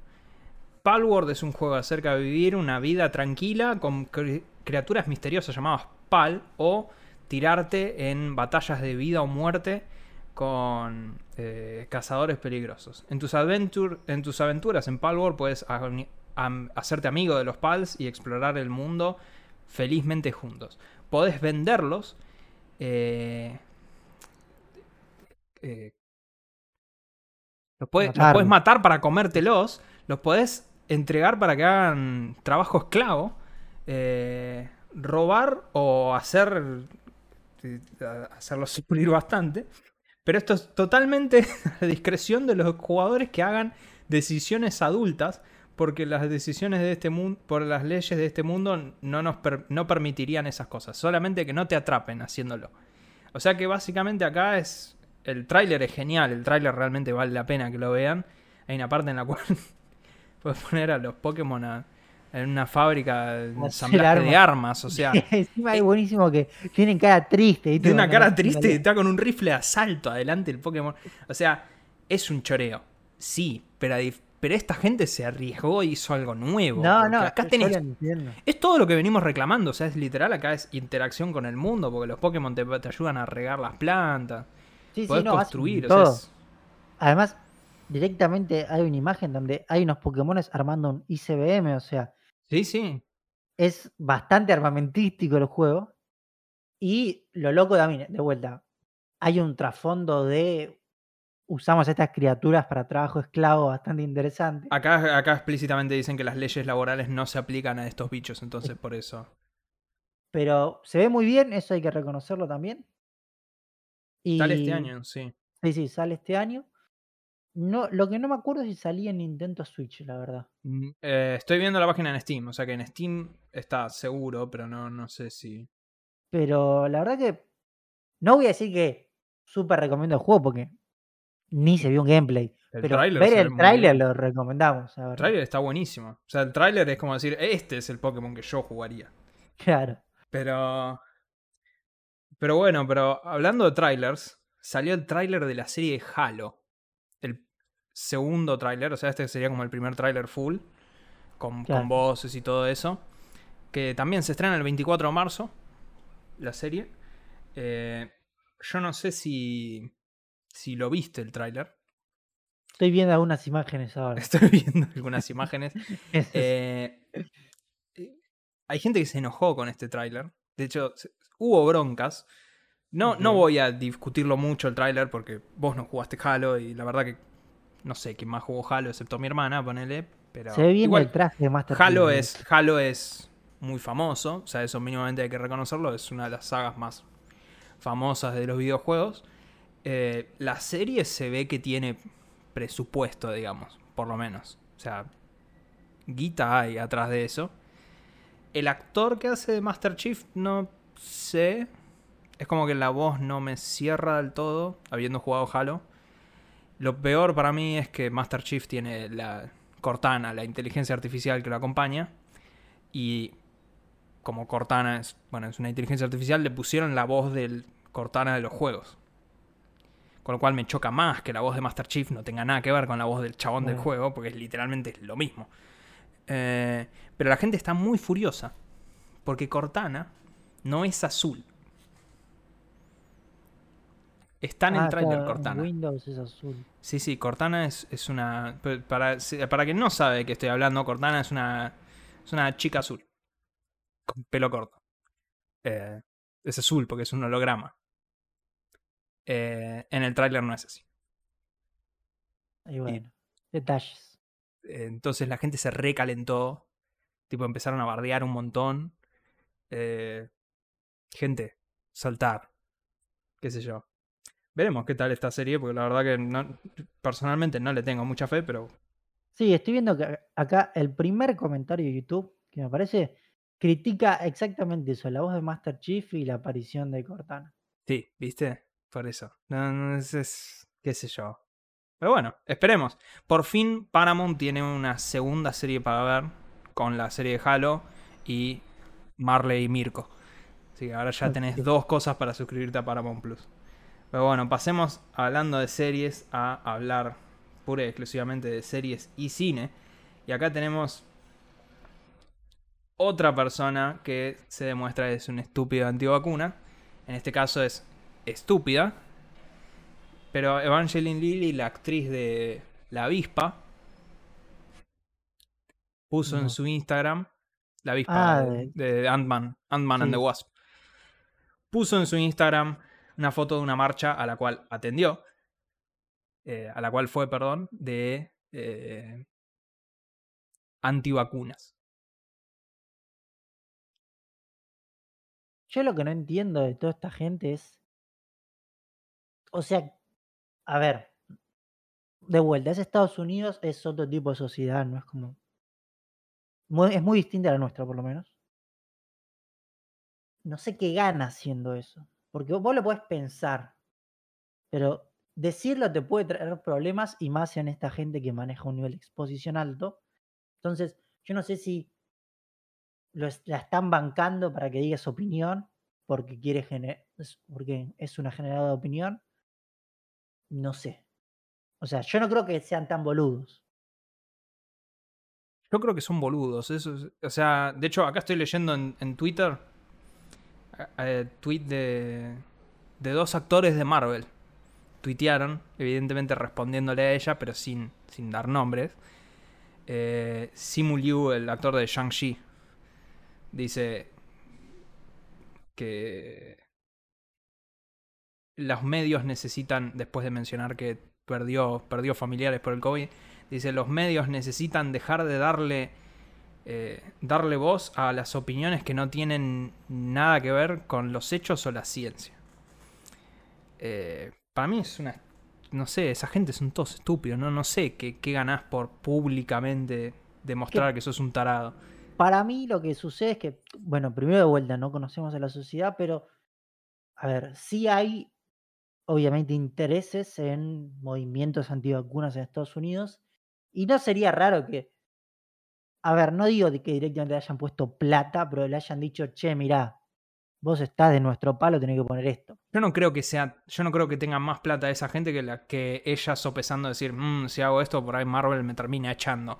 Palworld es un juego acerca de vivir una vida tranquila con cri- criaturas misteriosas llamadas Pal o tirarte en batallas de vida o muerte con eh, cazadores peligrosos. En tus, adventur- en tus aventuras en Palworld puedes hacerte amigo de los Pals y explorar el mundo felizmente juntos. Podés venderlos. eh, eh, los, puede- los podés matar para comértelos. Los podés entregar para que hagan trabajo esclavo. robar o hacer. hacerlos sufrir bastante. Pero esto es totalmente a discreción de los jugadores que hagan decisiones adultas. Porque las decisiones de este mundo, por las leyes de este mundo, no nos no permitirían esas cosas. Solamente que no te atrapen haciéndolo. O sea que básicamente acá es. El tráiler es genial. El tráiler realmente vale la pena que lo vean. Hay una parte en la cual puedes poner a los Pokémon a- en una fábrica de de armas. O sea, encima es buenísimo que tienen cara triste. tiene una cara triste y está con un rifle de asalto adelante el Pokémon. O sea, es un choreo. Sí, pero, pero esta gente se arriesgó y hizo algo nuevo. No, no, acá tenés es todo lo que venimos reclamando, o sea, es literal, acá es interacción con el mundo, porque los Pokémon te, te ayudan a regar las plantas, Sí, sí, podés no, hacen construir, o sea, es- Además, directamente hay una imagen donde hay unos Pokémones armando un ICBM, o sea, Sí, sí. es bastante armamentístico el juego. Y lo loco también, de vuelta, hay un trasfondo de usamos estas criaturas para trabajo esclavo bastante interesante. Acá, acá explícitamente dicen que las leyes laborales no se aplican a estos bichos, entonces por eso. Pero se ve muy bien, eso hay que reconocerlo también. Y, Sale este año, sí. Sí, sí, sale este año. No, lo que no me acuerdo es si salía en Nintendo Switch, la verdad. Mm, eh, estoy viendo la página en Steam, o sea que en Steam está seguro, pero no, no sé si. Pero la verdad que no voy a decir que súper recomiendo el juego porque ni se vio un gameplay. El pero ver el tráiler lo recomendamos. la El tráiler está buenísimo. O sea, el tráiler es como decir, este es el Pokémon que yo jugaría. Claro. Pero. Pero bueno, pero hablando de trailers, salió el tráiler de la serie Halo. Segundo tráiler, o sea, este sería como el primer tráiler full, con, Claro. con voces y todo eso, que también se estrena el 24 de marzo, la serie. Eh, yo no sé si, si lo viste el tráiler. Estoy viendo algunas imágenes ahora. Estoy viendo algunas imágenes. Es- Eh, hay gente que se enojó con este tráiler. De hecho, hubo broncas. No, no voy a discutirlo mucho el tráiler porque vos no jugaste Halo y la verdad que no sé quién más jugó Halo excepto mi hermana, ponele. Pero se ve bien igual, el traje de Master Halo es, hecho. Halo es muy famoso, o sea, eso mínimamente hay que reconocerlo, es una de las sagas más famosas de los videojuegos. Eh, la serie se ve que tiene presupuesto, digamos, por lo menos. O sea, guita hay atrás de eso. El actor que hace de Master Chief, no sé. Es como que la voz no me cierra del todo, habiendo jugado Halo. Lo peor para mí es que Master Chief tiene la Cortana, la inteligencia artificial que lo acompaña. Y como Cortana es, bueno, es una inteligencia artificial, le pusieron la voz del Cortana de los juegos. Con lo cual me choca más que la voz de Master Chief no tenga nada que ver con la voz del chabón del juego, porque es literalmente lo mismo. Eh, pero la gente está muy furiosa. Porque Cortana no es azul. Está en Ah, el trailer claro, en Cortana. Windows es azul. Sí, sí, Cortana es, es una. pa- Para, para quien no sabe de qué estoy hablando, Cortana es una. Es una chica azul. Con pelo corto. Eh, es azul porque es un holograma. Eh, en el tráiler no es así. Y bueno, detalles. Eh, Entonces la gente se recalentó. Tipo, empezaron a bardear un montón. Gente, saltar. Qué sé yo. Veremos qué tal esta serie, porque la verdad que no- personalmente no le tengo mucha fe, pero Sí, estoy viendo que acá el primer comentario de YouTube que me parece critica exactamente eso, la voz de Master Chief y la aparición de Cortana. Sí, ¿viste? Por eso. No, no, es, es- qué sé yo. Pero bueno, esperemos. Por fin Paramount tiene una segunda serie para ver con la serie de Halo y Marley y Mirko. Así que ahora ya tenés dos cosas para suscribirte a Paramount Plus. Pero bueno, pasemos hablando de series a hablar pura y exclusivamente de series y cine. Y acá tenemos otra persona que se demuestra es un estúpido antivacuna. En este caso es estúpida. Pero Evangeline Lilly, la actriz de La Avispa, puso en su Instagram, la avispa Ah, de, de Ant-Man, Ant-Man and the Wasp, puso en su Instagram una foto de una marcha a la cual atendió, eh, a la cual fue, perdón, de eh, antivacunas. Yo lo que no entiendo de toda esta gente es. O sea, a ver. De vuelta, es Estados Unidos, es otro tipo de sociedad, no es como. es muy distinta a la nuestra, por lo menos. No sé qué gana haciendo eso. Porque vos lo podés pensar. Pero decirlo te puede traer problemas y más en esta gente que maneja un nivel de exposición alto. Entonces, yo no sé si lo la están bancando para que diga su opinión porque quiere porque es una generadora de opinión. No sé. O sea, yo no creo que sean tan boludos. Yo creo que son boludos. Eso es- o sea, de hecho, acá estoy leyendo en, en Twitter. Eh, tweet de, de dos actores de Marvel. Tuitearon, evidentemente respondiéndole a ella, pero sin, sin dar nombres. Eh, Simu Liu, el actor de Shang-Chi, dice que los medios necesitan, después de mencionar que perdió, perdió familiares por el COVID, dice, los medios necesitan dejar de darle, eh, darle voz a las opiniones que no tienen nada que ver con los hechos o la ciencia. Eh, para mí es una... No sé, esa gente son todos estúpidos, no, no sé qué, qué ganás por públicamente demostrar que sos un tarado. Para mí lo que sucede es que, bueno, primero de vuelta, no conocemos a la sociedad, pero, a ver, sí hay, obviamente, intereses en movimientos antivacunas en Estados Unidos, y no sería raro que, a ver, no digo de que directamente le hayan puesto plata, pero le hayan dicho, che, mirá, vos estás de nuestro palo, tenés que poner esto. Yo no creo que sea, yo no creo que tenga más plata esa gente que la que ella sopesando decir, "Mm, si hago esto por ahí Marvel me termina echando.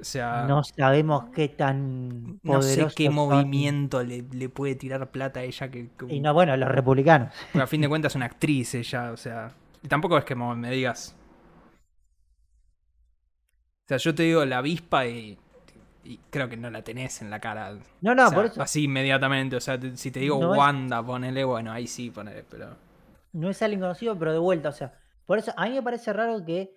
O sea, No sabemos qué tan no sé qué son. movimiento le, le puede tirar plata a ella que, que- Y no, bueno, los republicanos. a fin de cuentas es una actriz ella, o sea, y tampoco es que me digas. O sea, yo te digo la avispa y, y creo que no la tenés en la cara. No, no, O sea, por eso. Así inmediatamente, o sea, te- si te digo No es- Wanda, ponele, bueno, ahí sí, ponele, pero... No es alguien conocido, pero de vuelta, o sea, por eso a mí me parece raro que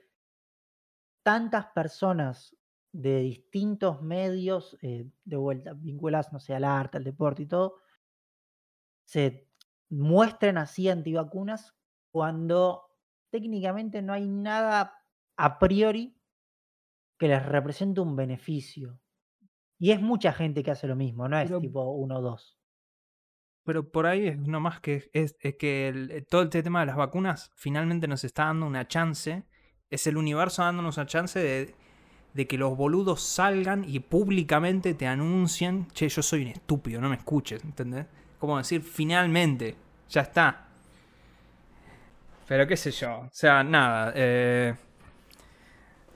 tantas personas de distintos medios, eh, de vuelta, vinculadas, no sé, al arte, al deporte y todo, se muestren así antivacunas cuando técnicamente no hay nada a priori que les represente un beneficio. Y es mucha gente que hace lo mismo, no es Pero- tipo uno o dos. Pero por ahí es no más que es, es que el- eh, todo este tema de las vacunas finalmente nos está dando una chance. Es el universo dándonos una chance de, de que los boludos salgan y públicamente te anuncien, che, yo soy un estúpido, no me escuches, ¿entendés? Como decir, finalmente, ya está. Pero qué sé yo, o sea, nada. eh,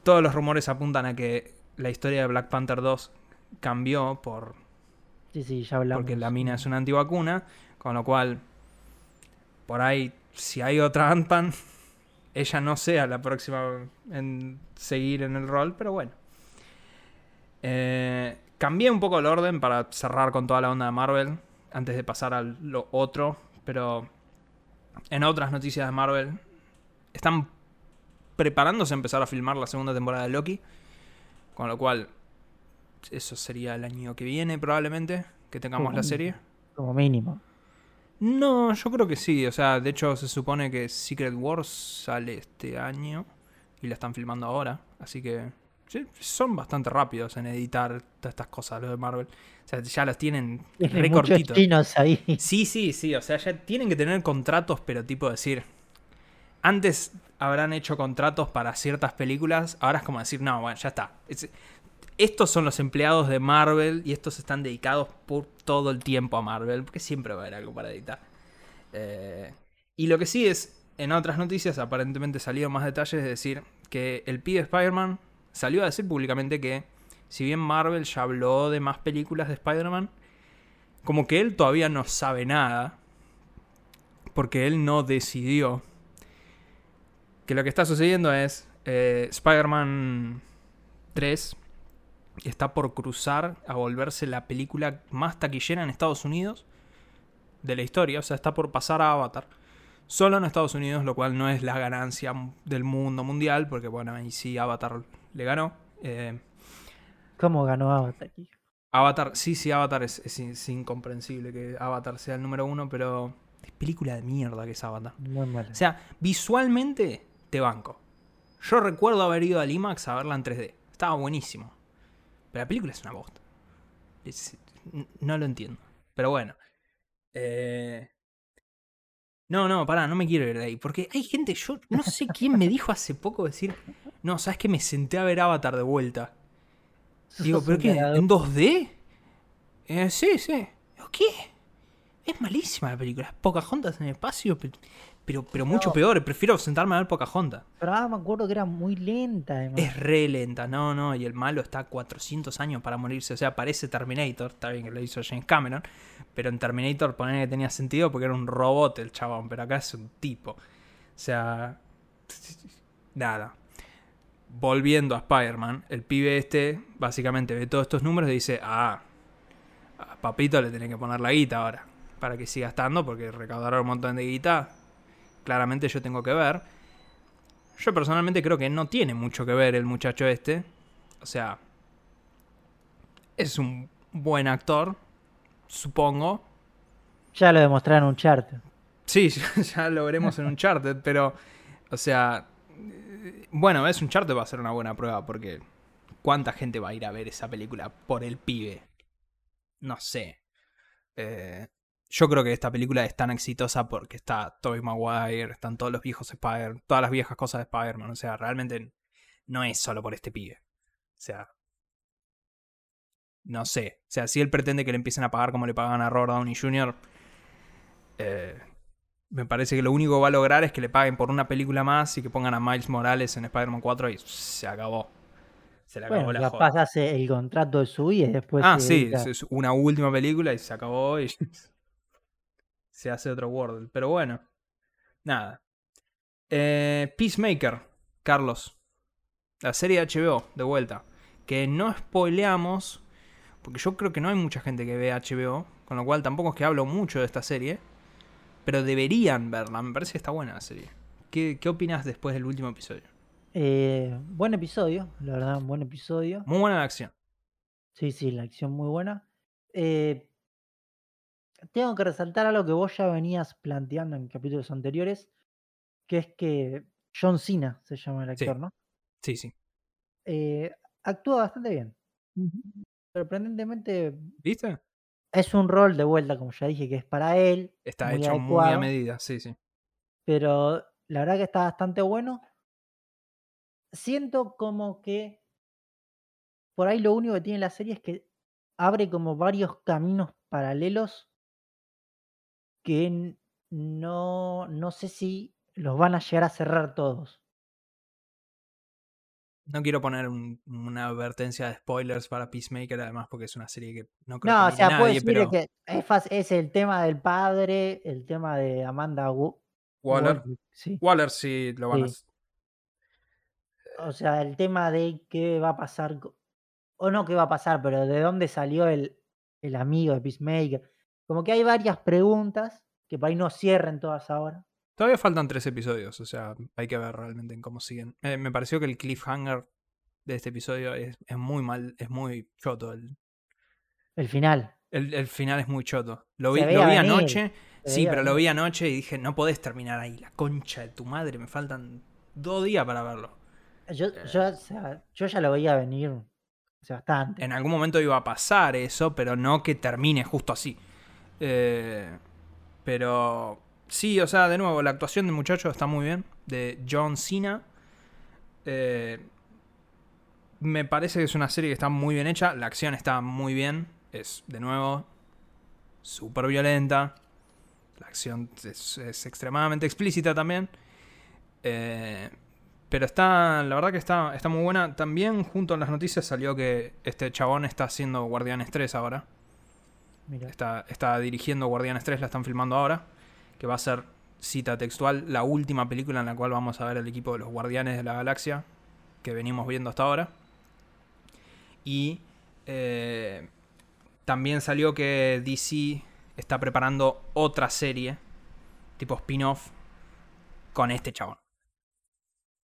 todos los rumores apuntan a que la historia de Black Panther 2 cambió por Sí, sí, ya hablamos. porque la mina es una antivacuna, con lo cual, por ahí, si hay otra Ant-Man, ella no sea la próxima en seguir en el rol, pero bueno. Eh, cambié un poco el orden para cerrar con toda la onda de Marvel, antes de pasar a lo otro, pero en otras noticias de Marvel, están preparándose a empezar a filmar la segunda temporada de Loki, con lo cual eso sería el año que viene probablemente, que tengamos la serie. Como mínimo. No, yo creo que sí, o sea, de hecho se supone que Secret Wars sale este año y la están filmando ahora, así que sí, son bastante rápidos en editar todas estas cosas, lo de Marvel. O sea, ya las tienen Tiene re muchos cortitos. chinos ahí. Sí, sí, sí, o sea, ya tienen que tener contratos, pero tipo decir, antes habrán hecho contratos para ciertas películas, ahora es como decir, no, bueno, ya está. Es- estos son los empleados de Marvel y estos están dedicados por todo el tiempo a Marvel, porque siempre va a haber algo para editar. Eh, y lo que sí es, en otras noticias aparentemente salieron más detalles, es decir, que el pibe Spider-Man salió a decir públicamente que si bien Marvel ya habló de más películas de Spider-Man, como que él todavía no sabe nada, porque él no decidió. Que lo que está sucediendo es eh, Spider-Man 3 está por cruzar a volverse la película más taquillera en Estados Unidos de la historia, o sea, está por pasar a Avatar. Solo en Estados Unidos, lo cual no es la ganancia del mundo mundial, porque bueno, ahí sí Avatar le ganó. Eh, ¿Cómo ganó Avatar aquí? Avatar, sí, sí, Avatar es, es in- es incomprensible que Avatar sea el número uno, pero es película de mierda que es Avatar. Muy mal. O sea, visualmente te banco. Yo recuerdo haber ido al IMAX a verla en 3D. Estaba buenísimo. Pero la película es una bosta. Es- no lo entiendo. Pero bueno. Eh, No, no, pará, no me quiero ir de ahí. Porque hay gente, yo no sé quién me dijo hace poco decir, no, ¿sabes que Me senté a ver Avatar de vuelta. Digo, ¿pero qué? ¿En 2D? Eh, sí, sí. ¿Qué? Es malísima la película. Es Pocahontas en el espacio, pe- pero, pero mucho No. peor. Prefiero sentarme a ver Pocahontas. Pero ah, me acuerdo que era muy lenta, además. Es re lenta, no, no. Y el malo está 400 años para morirse. O sea, parece Terminator. Está bien que lo hizo James Cameron. Pero en Terminator poner que tenía sentido porque era un robot el chabón. Pero acá es un tipo. O sea. Nada. Volviendo a Spider-Man, el pibe este básicamente ve todos estos números y dice: Ah, a Papito le tienen que poner la guita ahora. Para que siga estando, porque recaudaron un montón de guita. Claramente yo tengo que ver. Yo personalmente creo que no tiene mucho que ver el muchacho este. O sea, es un buen actor, supongo. Ya lo demostraron en un chart. Sí, ya lo veremos en Uncharted, pero, o sea, bueno, es Uncharted va a ser una buena prueba porque ¿cuánta gente va a ir a ver esa película por el pibe? No sé. Eh, yo creo que esta película es tan exitosa porque está Tobey Maguire, están todos los viejos Spider, todas las viejas cosas de Spider-Man, o sea, realmente no es solo por este pibe. O sea, no sé. O sea, si él pretende que le empiecen a pagar como le pagan a Robert Downey Jr., Eh, me parece que lo único que va a lograr es que le paguen por una película más y que pongan a Miles Morales en Spider-Man 4 y se acabó. Se le acabó Bueno, la joda. hace el contrato de su y después Ah, sí, es una última película y se acabó y se hace otro World. Pero bueno, nada. Eh, Peacemaker, Carlos. La serie de HBO, de vuelta. Que no spoileamos, porque yo creo que no hay mucha gente que ve HBO, con lo cual tampoco es que hablo mucho de esta serie. Pero deberían verla, me parece que está buena la serie. ¿Qué, qué opinas después del último episodio? Eh, buen episodio, la verdad, un buen episodio. Muy buena la acción. Sí, sí, la acción muy buena. Eh, tengo que resaltar algo que vos ya venías planteando en capítulos anteriores, que es que John Cena se llama el Sí. actor, ¿no? Sí, sí. Eh, actúa bastante bien. Sorprendentemente ¿Viste? es un rol de vuelta, como ya dije, que es para él, Está muy hecho muy a adecuado. medida, sí, sí. pero la verdad que está bastante bueno. Siento como que por ahí lo único que tiene la serie es que abre como varios caminos paralelos que no, no sé si los van a llegar a cerrar todos. No quiero poner un- una advertencia de spoilers para Peacemaker, además, porque es una serie que no creo No, que o mire sea, puedo nadie, decir pero que es, es el tema del padre, el tema de Amanda Wa- Waller, Waller, sí. Waller sí lo van a... Sí. O sea, el tema de qué va a pasar, co- o no qué va a pasar, pero de dónde salió el, el amigo de Peacemaker. Como que hay varias preguntas que por ahí no cierren todas ahora. Todavía faltan tres episodios, o sea, hay que ver realmente en cómo siguen. Eh, me pareció que el cliffhanger de este episodio es, es muy mal, es muy choto. El, El final. el- el final es muy choto. Lo vi, lo vi anoche, se sí, pero lo vi anoche y dije, no podés terminar ahí, la concha de tu madre, me faltan dos días para verlo. Yo, yo, o sea, yo ya lo veía venir hace bastante. En algún momento iba a pasar eso, pero no que termine justo así. Eh, pero sí, o sea, de nuevo, la actuación del muchacho está muy bien. De John Cena. Eh, me parece que es una serie que está muy bien hecha. La acción está muy bien. Es, de nuevo, súper violenta. La acción es, extremadamente explícita también. Eh, pero está, la verdad que está, está muy buena. También junto a las noticias salió que este chabón está haciendo Guardianes 3 ahora. Está, está dirigiendo Guardianes 3, la están filmando ahora. Que va a ser, cita textual, la última película en la cual vamos a ver el equipo de los Guardianes de la Galaxia. Que venimos viendo hasta ahora. Y eh, también salió que DC está preparando otra serie, tipo spin-off, con este chabón.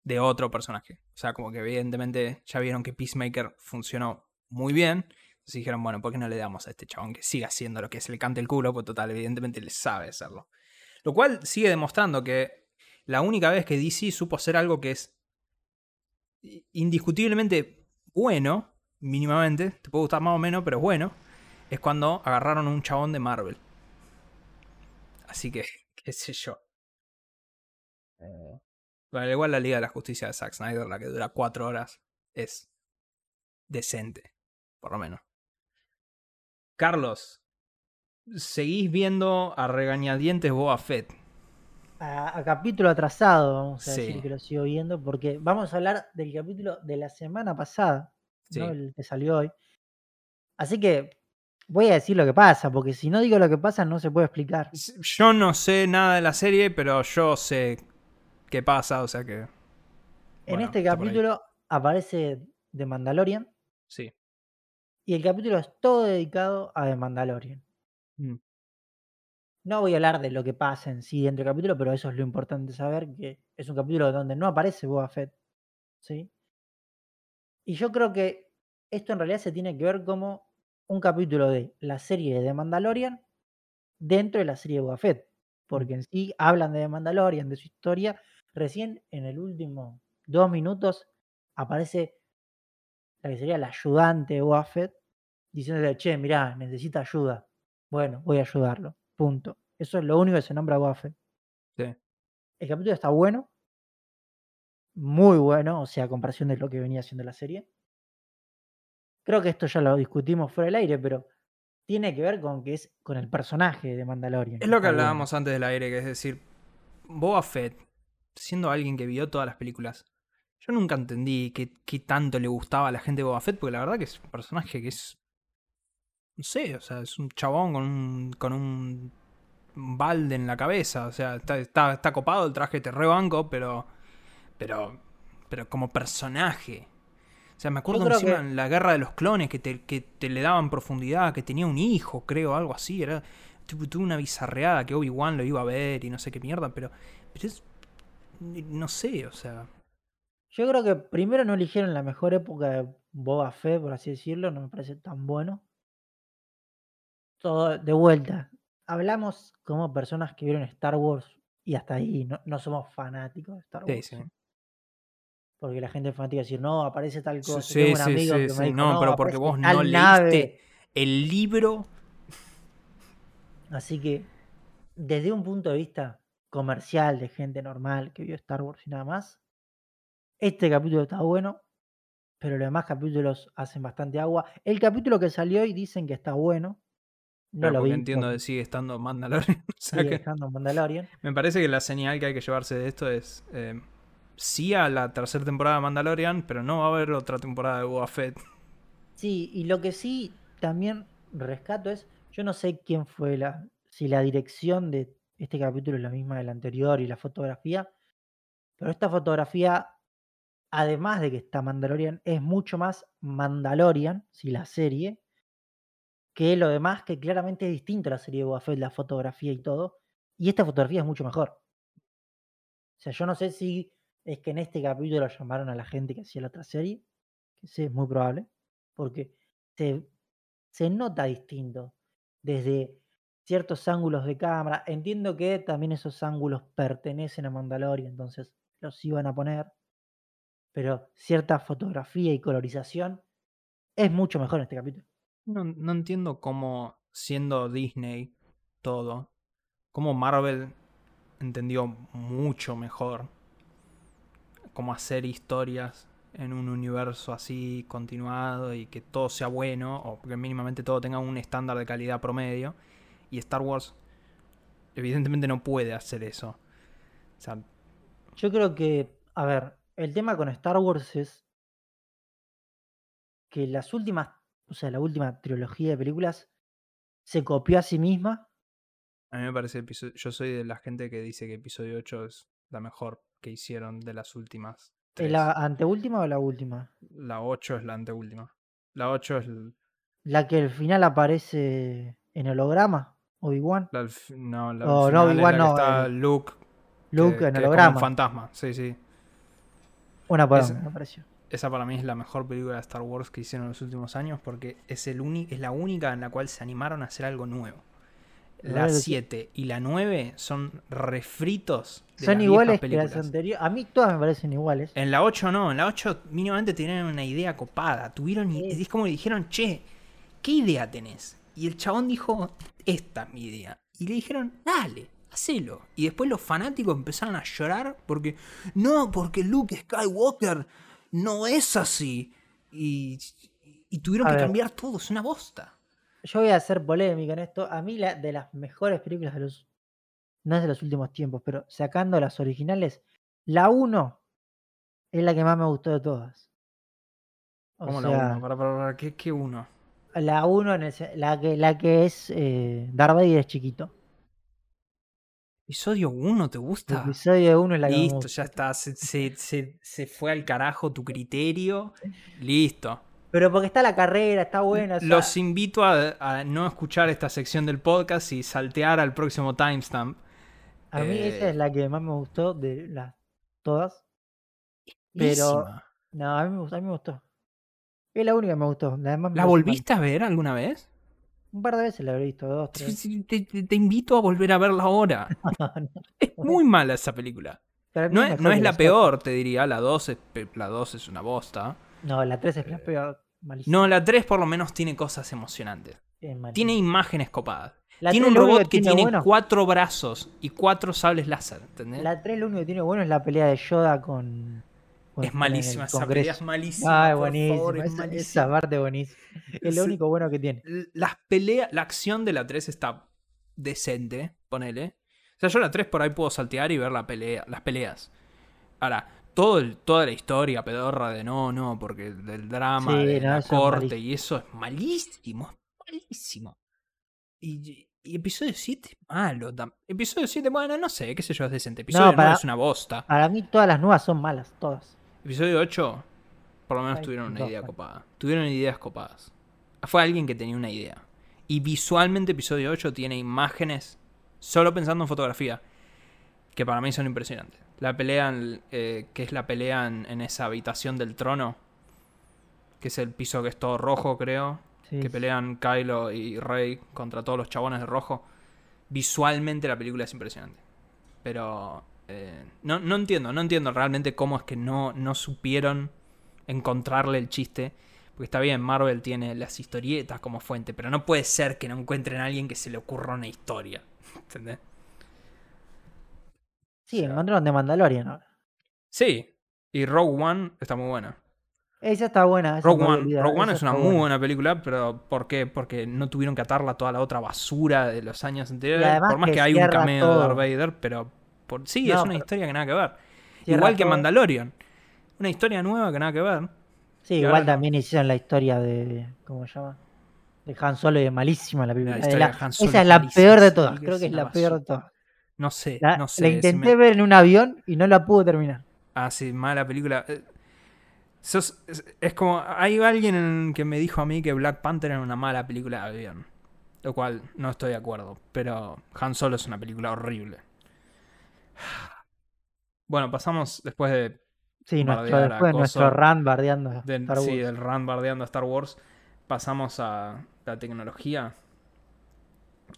De otro personaje. O sea, como que evidentemente ya vieron que Peacemaker funcionó muy bien. Entonces dijeron, bueno, ¿por qué no le damos a este chabón que siga haciendo lo que se le cante el culo? Pues total, evidentemente le sabe hacerlo. Lo cual sigue demostrando que la única vez que DC supo hacer algo que es indiscutiblemente bueno, mínimamente, te puede gustar más o menos, pero bueno, es cuando agarraron a un chabón de Marvel. Así que, qué sé yo. Bueno, igual la Liga de la Justicia de Zack Snyder, la que dura cuatro horas, es decente, por lo menos. Carlos, seguís viendo a regañadientes Boba Fett. a, a capítulo atrasado, vamos a Sí. decir que lo sigo viendo, porque vamos a hablar del capítulo de la semana pasada, Sí. no el que salió hoy. Así que voy a decir lo que pasa, porque si no digo lo que pasa no se puede explicar. Yo no sé nada de la serie, pero yo sé qué pasa, o sea que. En este capítulo aparece The Mandalorian Sí. Y el capítulo es todo dedicado a The Mandalorian. Mm. No voy a hablar de lo que pasa en sí dentro del capítulo, pero eso es lo importante saber, que es un capítulo donde no aparece Boba Fett. ¿sí? Y yo creo que esto en realidad se tiene que ver como un capítulo de la serie de The Mandalorian dentro de la serie de Boba Fett. Porque en sí hablan de The Mandalorian, de su historia. Recién en el último dos minutos aparece la que sería la ayudante de Boba Fett diciéndole, che, mirá, necesita ayuda. Bueno, voy a ayudarlo. Punto. Eso es lo único que se nombra a Boba Fett. Sí. El capítulo está bueno. Muy bueno, o sea, a comparación de lo que venía haciendo la serie. Creo que esto ya lo discutimos fuera del aire, pero tiene que ver con que es con el personaje de Mandalorian. Es lo que hablábamos antes del aire, que es decir, Boba Fett, siendo alguien que vio todas las películas, yo nunca entendí qué, qué tanto le gustaba a la gente de Boba Fett, porque la verdad que es un personaje que es. No sé, o sea, es un chabón con un. con un balde en la cabeza. O sea, está, está, está copado el traje, te rebanco, pero. Pero. Pero como personaje. O sea, me acuerdo encima que- en la guerra de los clones que te, que te le daban profundidad, que tenía un hijo, creo, algo así. Era. Tuve una bizarreada que Obi-Wan lo iba a ver y no sé qué mierda, pero. Pero es. No sé, o sea. Yo creo que primero no eligieron la mejor época de Boba Fett, por así decirlo, no me parece tan bueno. Todo de vuelta. Hablamos como personas que vieron Star Wars y hasta ahí no, no somos fanáticos de Star Wars. sí. Porque la gente fanática de decir, no, aparece tal cosa. Sí, Tengo un sí, amigo sí, que me dijo, No, pero porque vos no nave". leíste el libro. Así que, desde un punto de vista comercial de gente normal que vio Star Wars y nada más, este capítulo está bueno, pero los demás capítulos hacen bastante agua. El capítulo que salió hoy dicen que está bueno. No lo vi. entiendo que sigue estando Mandalorian. o sea sigue que estando Mandalorian. me parece que la señal que hay que llevarse de esto es. eh, sí a la tercera temporada de Mandalorian, pero no va a haber otra temporada de Boba Fett. Sí, y lo que sí también rescato es, yo no sé quién fue la, si la dirección de este capítulo es la misma del anterior y la fotografía, pero esta fotografía, además de que está Mandalorian, es mucho más Mandalorian, si la serie, que lo demás, que claramente es distinto a la serie de Boba Fett, la fotografía y todo, y esta fotografía es mucho mejor. O sea, yo no sé si es que en este capítulo llamaron a la gente que hacía la otra serie, que sí, es muy probable, porque se, se nota distinto desde ciertos ángulos de cámara. Entiendo que también esos ángulos pertenecen a Mandalorian, entonces los iban a poner, pero cierta fotografía y colorización es mucho mejor en este capítulo. No, no entiendo cómo, siendo Disney todo, cómo Marvel entendió mucho mejor cómo hacer historias en un universo así continuado y que todo sea bueno, o que mínimamente todo tenga un estándar de calidad promedio. Y Star Wars, evidentemente, no puede hacer eso. O sea, Yo creo que, a ver, el tema con Star Wars es que las últimas, o sea, la última trilogía de películas se copió a sí misma. a mí me parece. Yo soy de la gente que dice que episodio 8 es la mejor que hicieron de las últimas. ¿Es Tres. la anteúltima o la última? La 8 es la anteúltima. La 8 es l- La que al final aparece en holograma, Obi-Wan. no, la Oh, no, que no, está el- Luke. Luke que- en que es como un holograma. fantasma, sí, sí. Una poronga, me pareció. Esa para mí es la mejor película de Star Wars que hicieron en los últimos años porque es, el es la única en la cual se animaron a hacer algo nuevo. La La verdad que sí. 7 y la 9 son refritos de Son las iguales que las películas. anteriores. A mí todas me parecen iguales. En la 8 no, en la 8 mínimamente tenían una idea copada. Tuvieron, Sí. es como le dijeron, che, ¿qué idea tenés? Y el chabón dijo, esta es mi idea. Y le dijeron, dale, hacelo. Y después los fanáticos empezaron a llorar porque, no, porque Luke Skywalker no es así. Y, y tuvieron A que ver. cambiar todo, es una bosta. Yo voy a hacer polémica en esto. A mí la, de las mejores películas de los... No es de los últimos tiempos, pero sacando las originales, la 1 es la que más me gustó de todas. O ¿Cómo sea, la uno? Para, para, para, ¿qué, qué uno? la 1 en el se- la que, la que es eh, Darth Vader es chiquito. ¿Episodio 1 te gusta? episodio 1 es la Listo, ya está. Se, se- se- se fue al carajo tu criterio. Listo. Pero porque está la carrera, está buena. o sea, Los invito a, a no escuchar esta sección del podcast y saltear al próximo timestamp. a mí esa eh, es la que más me gustó de las todas. Pero no, a mí me gustó. A mí me gustó. Es la única que me gustó. La, me ¿La mal. volviste a ver alguna vez? Un par de veces la habré visto, dos, tres. Te, te- te invito a volver a verla ahora. No, Es muy mala esa película. No es no es la peor, te diría. La 2 es, la 2 es una bosta. No, la 3 es la peor. Malísima. No, la 3 por lo menos tiene cosas emocionantes. Tiene imágenes copadas. La tiene 3 un robot que tiene bueno, cuatro brazos y cuatro sables láser, ¿entendés? La 3 lo único que tiene bueno es la pelea de Yoda con, Es malísima, esa pelea es malísima. Ah, es buenísima. favor, es esa, parte es buenísima. Es lo único bueno que tiene. Las peleas, la acción de la 3 está decente, ponele. O sea, yo la 3 por ahí puedo saltear y ver la pelea, las peleas. Ahora, todo el- toda la historia pedorra de no, no, porque del drama, Sí, de no, la corte malísimo. y eso es malísimo, es malísimo. Y, y episodio 7 es malo. Episodio 7, bueno, no sé, qué sé yo, es decente. Episodio No, 9 para- es una bosta. Para mí todas las nuevas son malas, todas. Episodio 8, por lo menos Ay, tuvieron una idea copada. Tuvieron ideas copadas. Fue alguien que tenía una idea. Y visualmente episodio 8 tiene imágenes, solo pensando en fotografía, que para mí son impresionantes. La pelea, en- eh, que es la pelea en, en esa habitación del trono, que es el piso que es todo rojo, creo. Sí, que pelean Kylo y Rey contra todos los chabones de rojo. Visualmente la película es impresionante. Pero eh, no, no entiendo, no entiendo realmente cómo es que no, no supieron encontrarle el chiste. Porque está bien, Marvel tiene las historietas como fuente, pero no puede ser que no encuentren a alguien que se le ocurra una historia. ¿Entendés? Sí, encontraron de Mandalorian ahora. Sí, y Rogue One está muy buena. Esa está buena. esa Rogue One, Rogue One es una muy buena. buena película, pero ¿por qué? Porque no tuvieron que atarla a toda la otra basura de los años anteriores. Por más que que, hay un cameo de Darth. Vader, pero por... sí, No, es una pero- historia que nada que ver. Igual que. Mandalorian. Una historia nueva que nada que ver. Sí, igual no. también hicieron la historia de. ¿Cómo se llama? De Han Solo y de malísima la película. La Eh, historia la- de Han Solo esa es la peor de todas. que Creo que es la peor de todas. No sé, La, no sé. la si intenté me- ver en un avión y no la pude terminar. Ah, sí, mala película. Eh, sos- es, es como. Hay alguien en- que me dijo a mí que Black Panther era una mala película de avión. Lo cual no estoy de acuerdo. Pero Han Solo es una película horrible. Bueno, pasamos después de, Sí, nuestro, después de nuestro bardeando a Star sí, Wars. del run bardeando a Star Wars. Pasamos a la tecnología.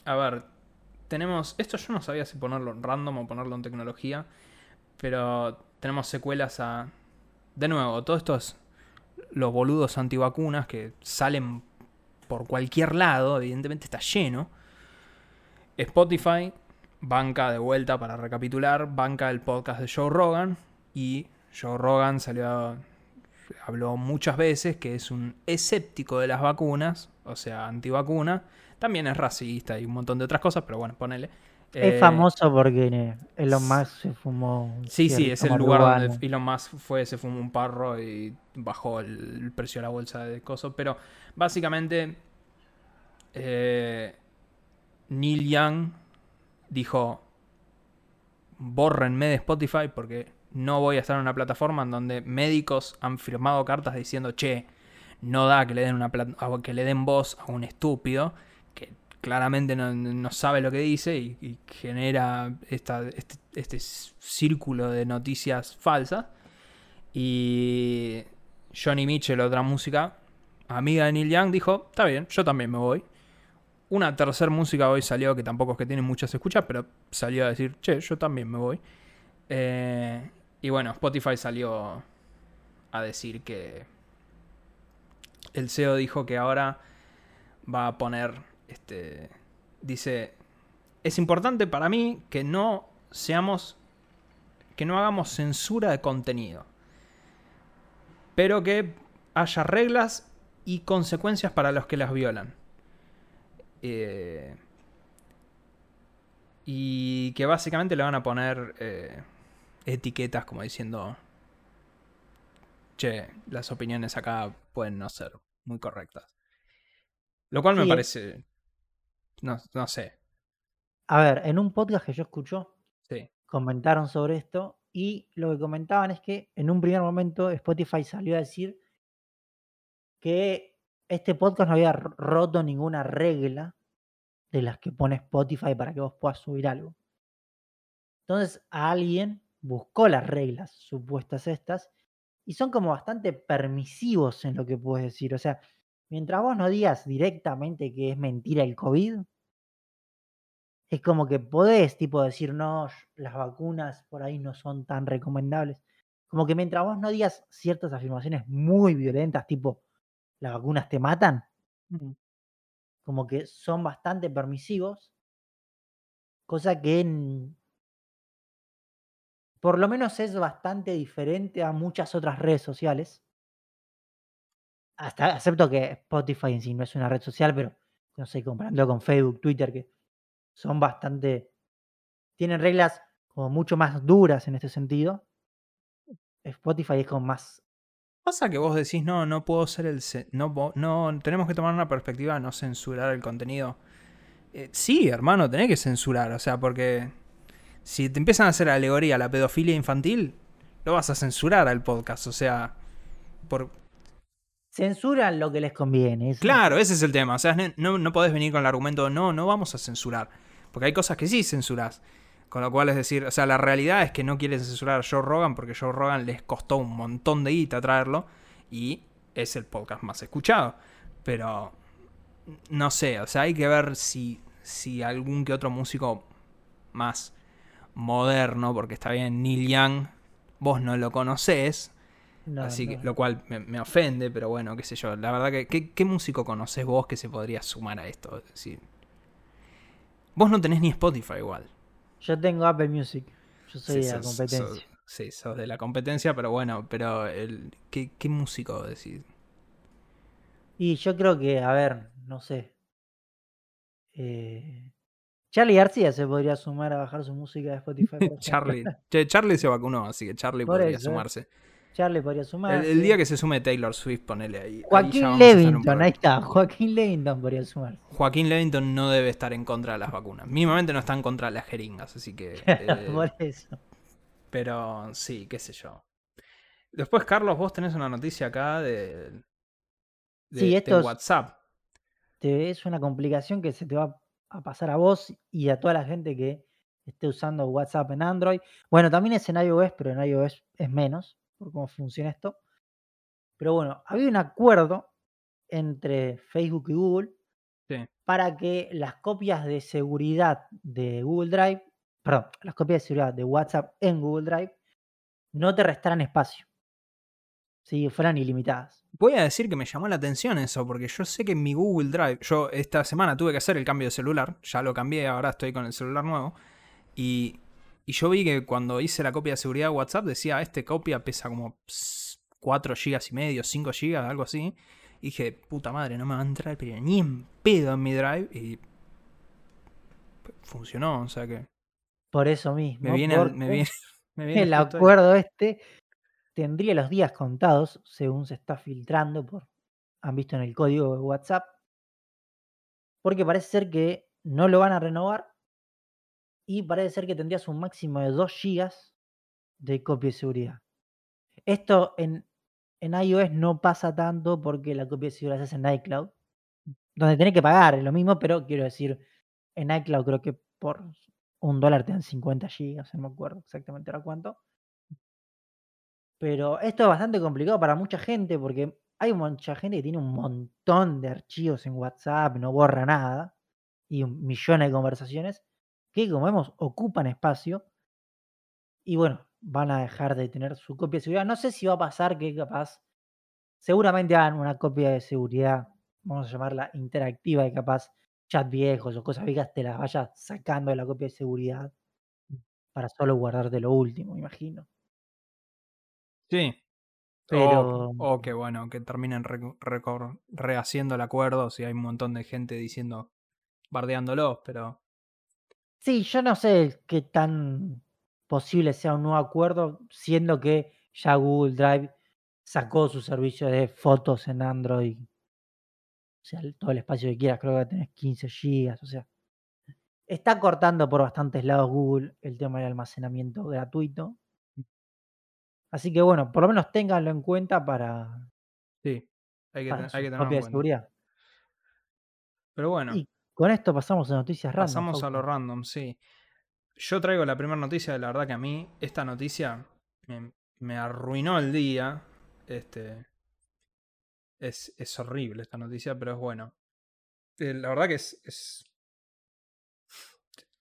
A ver, tenemos. Esto yo no sabía si ponerlo en random o ponerlo en tecnología. Pero tenemos secuelas a. De nuevo, todos estos. Los boludos antivacunas que salen por cualquier lado, evidentemente está lleno. Spotify, banca de vuelta para recapitular, banca el podcast de Joe Rogan. Y Joe Rogan salió habló muchas veces que es un escéptico de las vacunas, o sea, antivacuna. También es racista y un montón de otras cosas, pero bueno, ponele. Es Eh, famoso porque Elon Musk se fumó. un Sí, sí, es el lugar marihuana. donde Elon Musk fue, se fumó un parro y bajó el, precio de la bolsa de cosas. Pero básicamente, eh, Neil Young dijo: Bórrenme de Spotify porque no voy a estar en una plataforma en donde médicos han firmado cartas diciendo: Che, no da que le den, una que le den voz a un estúpido que claramente no, no sabe lo que dice y, genera este, este círculo de noticias falsas. Y Johnny Mitchell, otra música, amiga de Neil Young, dijo, está bien, yo también me voy. Una tercera música hoy salió, que tampoco es que tiene muchas escuchas, pero salió a decir, che, yo también me voy. Eh, y bueno, Spotify salió a decir que el CEO dijo que ahora va a poner, este, dice, es importante para mí que no seamos, que no hagamos censura de contenido, pero que haya reglas y consecuencias para los que las violan. Eh, y que básicamente le van a poner eh, etiquetas como diciendo, che, las opiniones acá pueden no ser muy correctas. Lo cual me parece, no, no sé, A ver, en un podcast que yo escucho, sí. comentaron sobre esto y lo que comentaban es que en un primer momento Spotify salió a decir que este podcast no había roto ninguna regla de las que pone Spotify para que vos puedas subir algo. Entonces alguien buscó las reglas supuestas estas y son como bastante permisivos en lo que puedes decir. O sea, mientras vos no digas directamente que es mentira el COVID, es como que podés, tipo, decir, no, las vacunas por ahí no son tan recomendables. Como que mientras vos no digas ciertas afirmaciones muy violentas, tipo, las vacunas te matan, como que son bastante permisivos, cosa que en- por lo menos es bastante diferente a muchas otras redes sociales. Hasta acepto que Spotify en sí no es una red social, pero no sé, comparando con Facebook, Twitter, que son bastante. tienen reglas como mucho más duras en este sentido. Spotify es como más. Pasa que vos decís, no, no puedo ser el. No, no, tenemos que tomar una perspectiva de no censurar el contenido. Eh, sí, hermano, tenés que censurar, o sea, porque si te empiezan a hacer alegoría a la pedofilia infantil, lo vas a censurar al podcast, o sea, por... Censuran lo que les conviene. Claro, ese es el tema, o sea, no, no podés venir con el argumento, no, no vamos a censurar, porque hay cosas que sí censuras. Con lo cual es decir, o sea, la realidad es que no quieren censurar a Joe Rogan porque Joe Rogan les costó un montón de guita traerlo y es el podcast más escuchado. Pero no sé, o sea, hay que ver si, si algún que otro músico más moderno, porque está bien, Neil Young, vos no lo conocés, así que lo cual me, ofende, pero bueno, qué sé yo. La verdad que, ¿qué, músico conocés vos que se podría sumar a esto? Es decir, vos no tenés ni Spotify igual. Yo tengo Apple Music. Yo soy de la competencia. sí, sos de la competencia, pero bueno, pero el, ¿qué, ¿qué músico decís? Y yo creo que, a ver, no sé. Eh, Charlie García se podría sumar a bajar su música de Spotify. Charlie. Charlie se vacunó, así que Charlie podría ¿eh? sumarse. Charlie podría sumarse. El, día que se sume Taylor Swift, ponele ahí. Joaquín Levington, ahí está. Joaquín Levington podría sumar. Joaquín Levington no debe estar en contra de las vacunas. Mínimamente no está en contra de las jeringas, así que. Eh, Por eso. Pero sí, qué sé yo. Después, Carlos, vos tenés una noticia acá de, sí, esto WhatsApp. es una complicación que se te va a pasar a vos y a toda la gente que esté usando WhatsApp en Android. Bueno, también es en iOS, pero en iOS es menos por cómo funciona esto. Pero bueno, había un acuerdo entre Facebook y Google para que las copias de seguridad de Google Drive, perdón, las copias de seguridad de WhatsApp en Google Drive no te restaran espacio. Si fueran ilimitadas. Voy a decir que me llamó la atención eso, porque yo sé que en mi Google Drive, yo esta semana tuve que hacer el cambio de celular, ya lo cambié, ahora estoy con el celular nuevo, y, y yo vi que cuando hice la copia de seguridad de WhatsApp decía, este copia pesa como 4 GB y medio, 5 GB, algo así, y dije, puta madre, no me va a entrar pero ni en pedo en mi Drive, y funcionó, o sea que... Por eso mismo. Me viene, me viene, me viene el acuerdo este tendría los días contados, según se está filtrando, por, han visto en el código de WhatsApp, porque parece ser que no lo van a renovar y parece ser que tendrías un máximo de 2 GB de copia de seguridad. Esto en, en iOS no pasa tanto porque la copia de seguridad se hace en iCloud, donde tenés que pagar, es lo mismo, pero quiero decir, en iCloud creo que por un dólar te dan 50 GB, no me acuerdo exactamente ahora cuánto. Pero esto es bastante complicado para mucha gente porque hay mucha gente que tiene un montón de archivos en WhatsApp, no borra nada, y millones de conversaciones que, como vemos, ocupan espacio. Y bueno, van a dejar de tener su copia de seguridad. No sé si va a pasar que capaz, seguramente hagan una copia de seguridad, vamos a llamarla interactiva, y capaz chat viejos o cosas viejas te las vayas sacando de la copia de seguridad para solo guardarte lo último, imagino. Sí. Pero. O, que bueno, que terminen rehaciendo el acuerdo si hay un montón de gente diciendo, bardeándolos, pero. Sí, yo no sé qué tan posible sea un nuevo acuerdo, siendo que ya Google Drive sacó su servicio de fotos en Android. O sea, todo el espacio que quieras, creo que tenés 15 gigas, o sea. Está cortando por bastantes lados Google el tema del almacenamiento gratuito. Así que bueno, por lo menos ténganlo en cuenta para, Sí, hay que, hay que tenerlo en seguridad. Pero bueno, Y con esto pasamos a noticias random. pasamos a lo random, sí. Yo traigo la primera noticia, la verdad que a mí esta noticia me, arruinó el día. Este, es, es horrible esta noticia, pero es bueno. Eh, la verdad que es, es...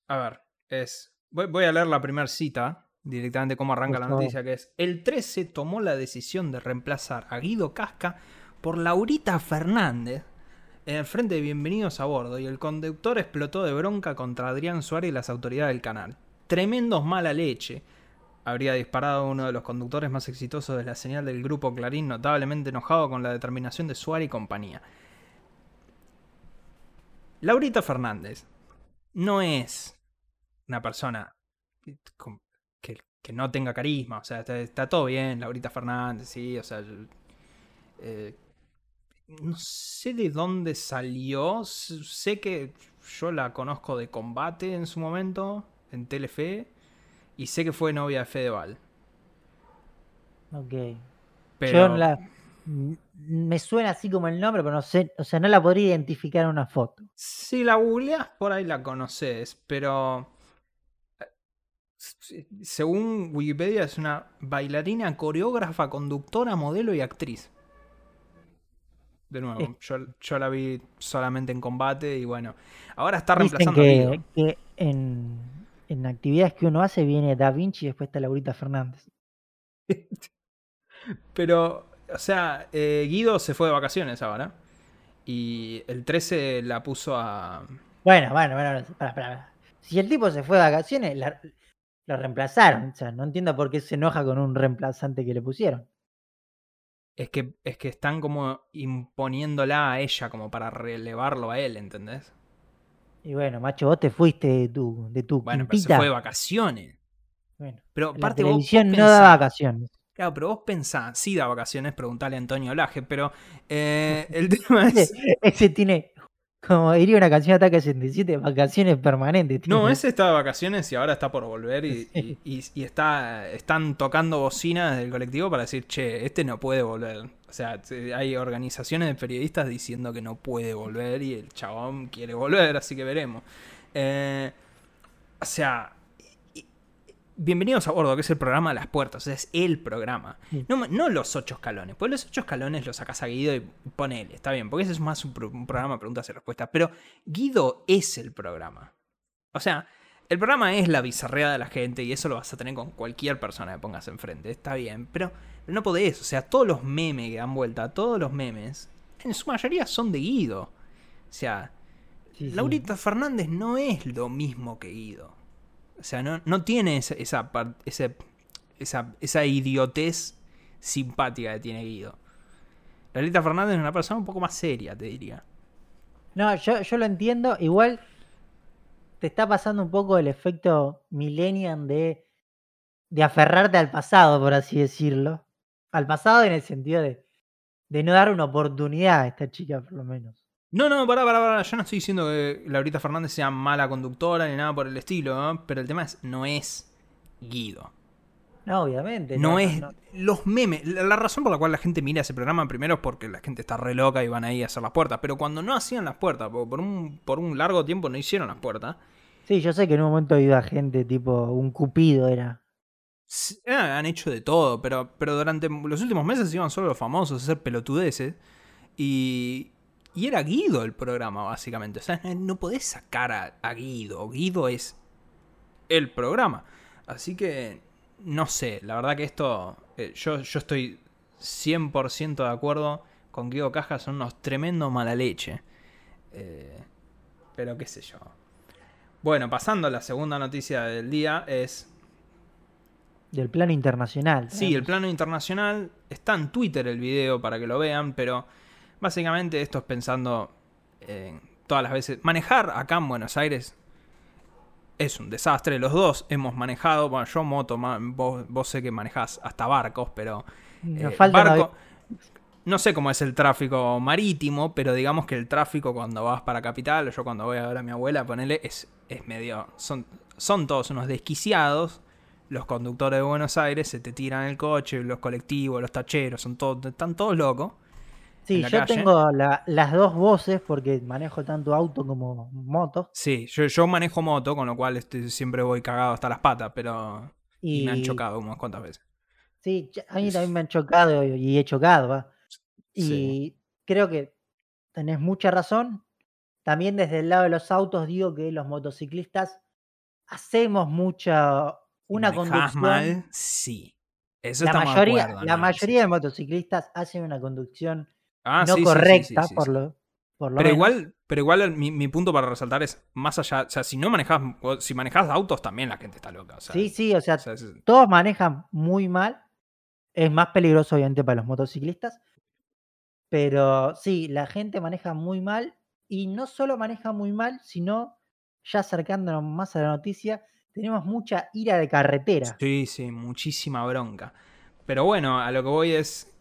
A ver, es... Voy, voy a leer la primera cita directamente cómo arranca la noticia, que es, el 13 tomó la decisión de reemplazar a Guido Casca por Laurita Fernández en el frente de Bienvenidos a Bordo y el conductor explotó de bronca contra Adrián Suárez y las autoridades del canal. Tremendos mala leche. habría disparado uno de los conductores más exitosos de la señal del grupo Clarín, notablemente enojado con la determinación de Suárez y compañía. Laurita Fernández no es una persona que, no tenga carisma, o sea, está, todo bien, Laurita Fernández, sí, o sea, eh, no sé de dónde salió, sé que yo la conozco de combate en su momento, en Telefe, y sé que fue novia de Fedeval. Ok. Pero... Yo la... Me suena así como el nombre, pero no sé, o sea, no la podría identificar en una foto. Si la googleas, por ahí la conoces, pero... Eh, según Wikipedia es una bailarina, coreógrafa, conductora, modelo y actriz. De nuevo, yo, la vi solamente en combate y bueno, ahora está reemplazando que, que en, en, actividades que uno hace viene Da Vinci y después está Laurita Fernández. Pero, o sea, eh, Guido se fue de vacaciones ahora y el 13 la puso a... Bueno, bueno, bueno, para, para. Si el tipo se fue de vacaciones, lo reemplazaron. O sea, no entiendo por qué se enoja con un reemplazante que le pusieron es que, es que están como imponiéndola a ella como para relevarlo a él, ¿entendés? Y bueno, macho, vos te fuiste de tu, de tu Bueno, pero se fue de vacaciones. Bueno, pero la televisión no da vacaciones. Claro, pero vos pensás, sí da vacaciones, preguntale a Antonio Laje, pero eh, el tema es... Ese tiene como diría una canción de Ataque 67, vacaciones permanentes. No, ese está de vacaciones y ahora está por volver y, y, está, están tocando bocinas del colectivo para decir, che, este no puede volver. O sea, hay organizaciones de periodistas diciendo que no puede volver y el chabón quiere volver, así que veremos. Eh, o sea, Bienvenidos a bordo, que es el programa de las puertas, o sea, es el programa. No, los ocho escalones, pues los ocho escalones los sacas a Guido y ponele, está bien, porque ese es más un, programa de preguntas y respuestas. Pero Guido es el programa. O sea, el programa es la bizarrea de la gente y eso lo vas a tener con cualquier persona que pongas enfrente, está bien, pero, no podés, o sea, todos los memes que dan vuelta, todos los memes, en su mayoría son de Guido. O sea, Laurita Fernández no es lo mismo que Guido. O sea, no, tiene esa, esa, esa, esa, idiotez simpática que tiene Guido. Lalita Fernández es una persona un poco más seria, te diría. No, yo, yo lo entiendo. Igual te está pasando un poco el efecto millennial de, de aferrarte al pasado, por así decirlo. Al pasado en el sentido de, de no dar una oportunidad a esta chica, por lo menos. No, no, pará, pará, pará. Yo no estoy diciendo que Laurita Fernández sea mala conductora ni nada por el estilo, ¿no? pero el tema es, no es Guido. No, obviamente. No, es los memes. La, razón por la cual la gente mira ese programa primero es porque la gente está re loca y van ahí a hacer las puertas. Pero cuando no hacían las puertas, por un, por un largo tiempo no hicieron las puertas. Sí, yo sé que en un momento iba gente tipo un cupido era. Eh, han hecho de todo, pero, pero durante los últimos meses iban solo los famosos a hacer pelotudeces. Y, y era Guido el programa, básicamente. O sea, no podés sacar a, Guido. Guido es el programa. Así que, no sé, la verdad que esto, eh, yo, yo estoy 100% de acuerdo con Guido Caja, son unos tremendos mala leche. Eh, pero qué sé yo. Bueno, pasando a la segunda noticia del día es... Del plano internacional. Sí, el plano internacional. Está en Twitter el video para que lo vean, pero Básicamente esto es pensando en todas las veces. Manejar acá en Buenos Aires es un desastre. Los dos hemos manejado. Bueno, yo moto, vos, sé que manejás hasta barcos, pero. Eh, barco, no sé cómo es el tráfico marítimo, pero digamos que el tráfico cuando vas para capital, yo cuando voy a ver a mi abuela, ponele, es, es medio. Son, son todos unos desquiciados. Los conductores de Buenos Aires se te tiran el coche, los colectivos, los tacheros, son todos, están todos locos. Sí, yo tengo las dos voces porque manejo tanto auto como moto. Sí, yo, manejo moto, con lo cual este, siempre voy cagado hasta las patas, pero y... me han chocado unas cuantas veces. Sí, a mí también me han chocado y he chocado, ¿va? Y creo que tenés mucha razón. También desde el lado de los autos digo que los motociclistas hacemos mucha una conducción. mal? Sí. Eso la mayoría, la mayoría de motociclistas hacen una conducción Ah, no correcta, por, lo, Por lo Pero menos. igual, pero igual mi, mi punto para resaltar es más allá, o sea, si no manejas, si manejas autos también la gente está loca. O sea, Sí, sí, o sea, o sea, es- todos manejan muy mal. Es más peligroso, obviamente, para los motociclistas. Pero sí, la gente maneja muy mal. Y no solo maneja muy mal, sino, ya acercándonos más a la noticia, tenemos mucha ira de carretera. sí, sí, muchísima bronca. Pero bueno, a lo que voy es,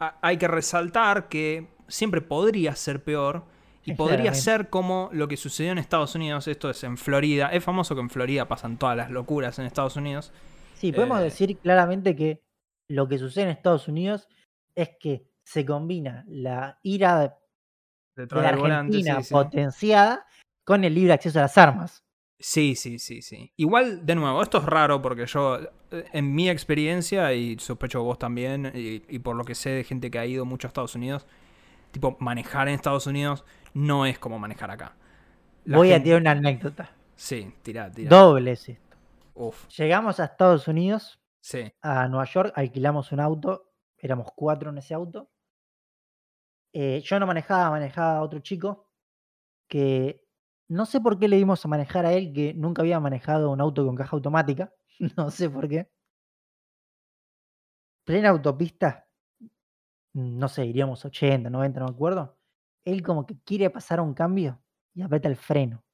hay que resaltar que siempre podría ser peor. Y podría ser como lo que sucedió en Estados Unidos, esto es en Florida. Es famoso que en Florida pasan todas las locuras en Estados Unidos. Sí, podemos Eh, decir claramente que lo que sucede en Estados Unidos es que se combina la ira de, la volante, Argentina sí. potenciada con el libre acceso a las armas. Sí, sí, sí, sí. Igual, de nuevo, esto es raro porque yo, eh, en mi experiencia, y sospecho vos también, y, y por lo que sé de gente que ha ido mucho a Estados Unidos, tipo, manejar en Estados Unidos no es como manejar acá. La Voy a tirar una anécdota. Sí, tirá, tirá. Doble es esto. Uf, Llegamos a Estados Unidos, sí. a Nueva York, alquilamos un auto, éramos cuatro en ese auto. Eh, yo no manejaba, manejaba otro chico que no sé por qué le dimos a manejar a él, que nunca había manejado un auto con caja automática, no sé por qué. Plena autopista, no sé, iríamos 80, 90, no me acuerdo. Él como que quiere pasar un cambio y aprieta el freno.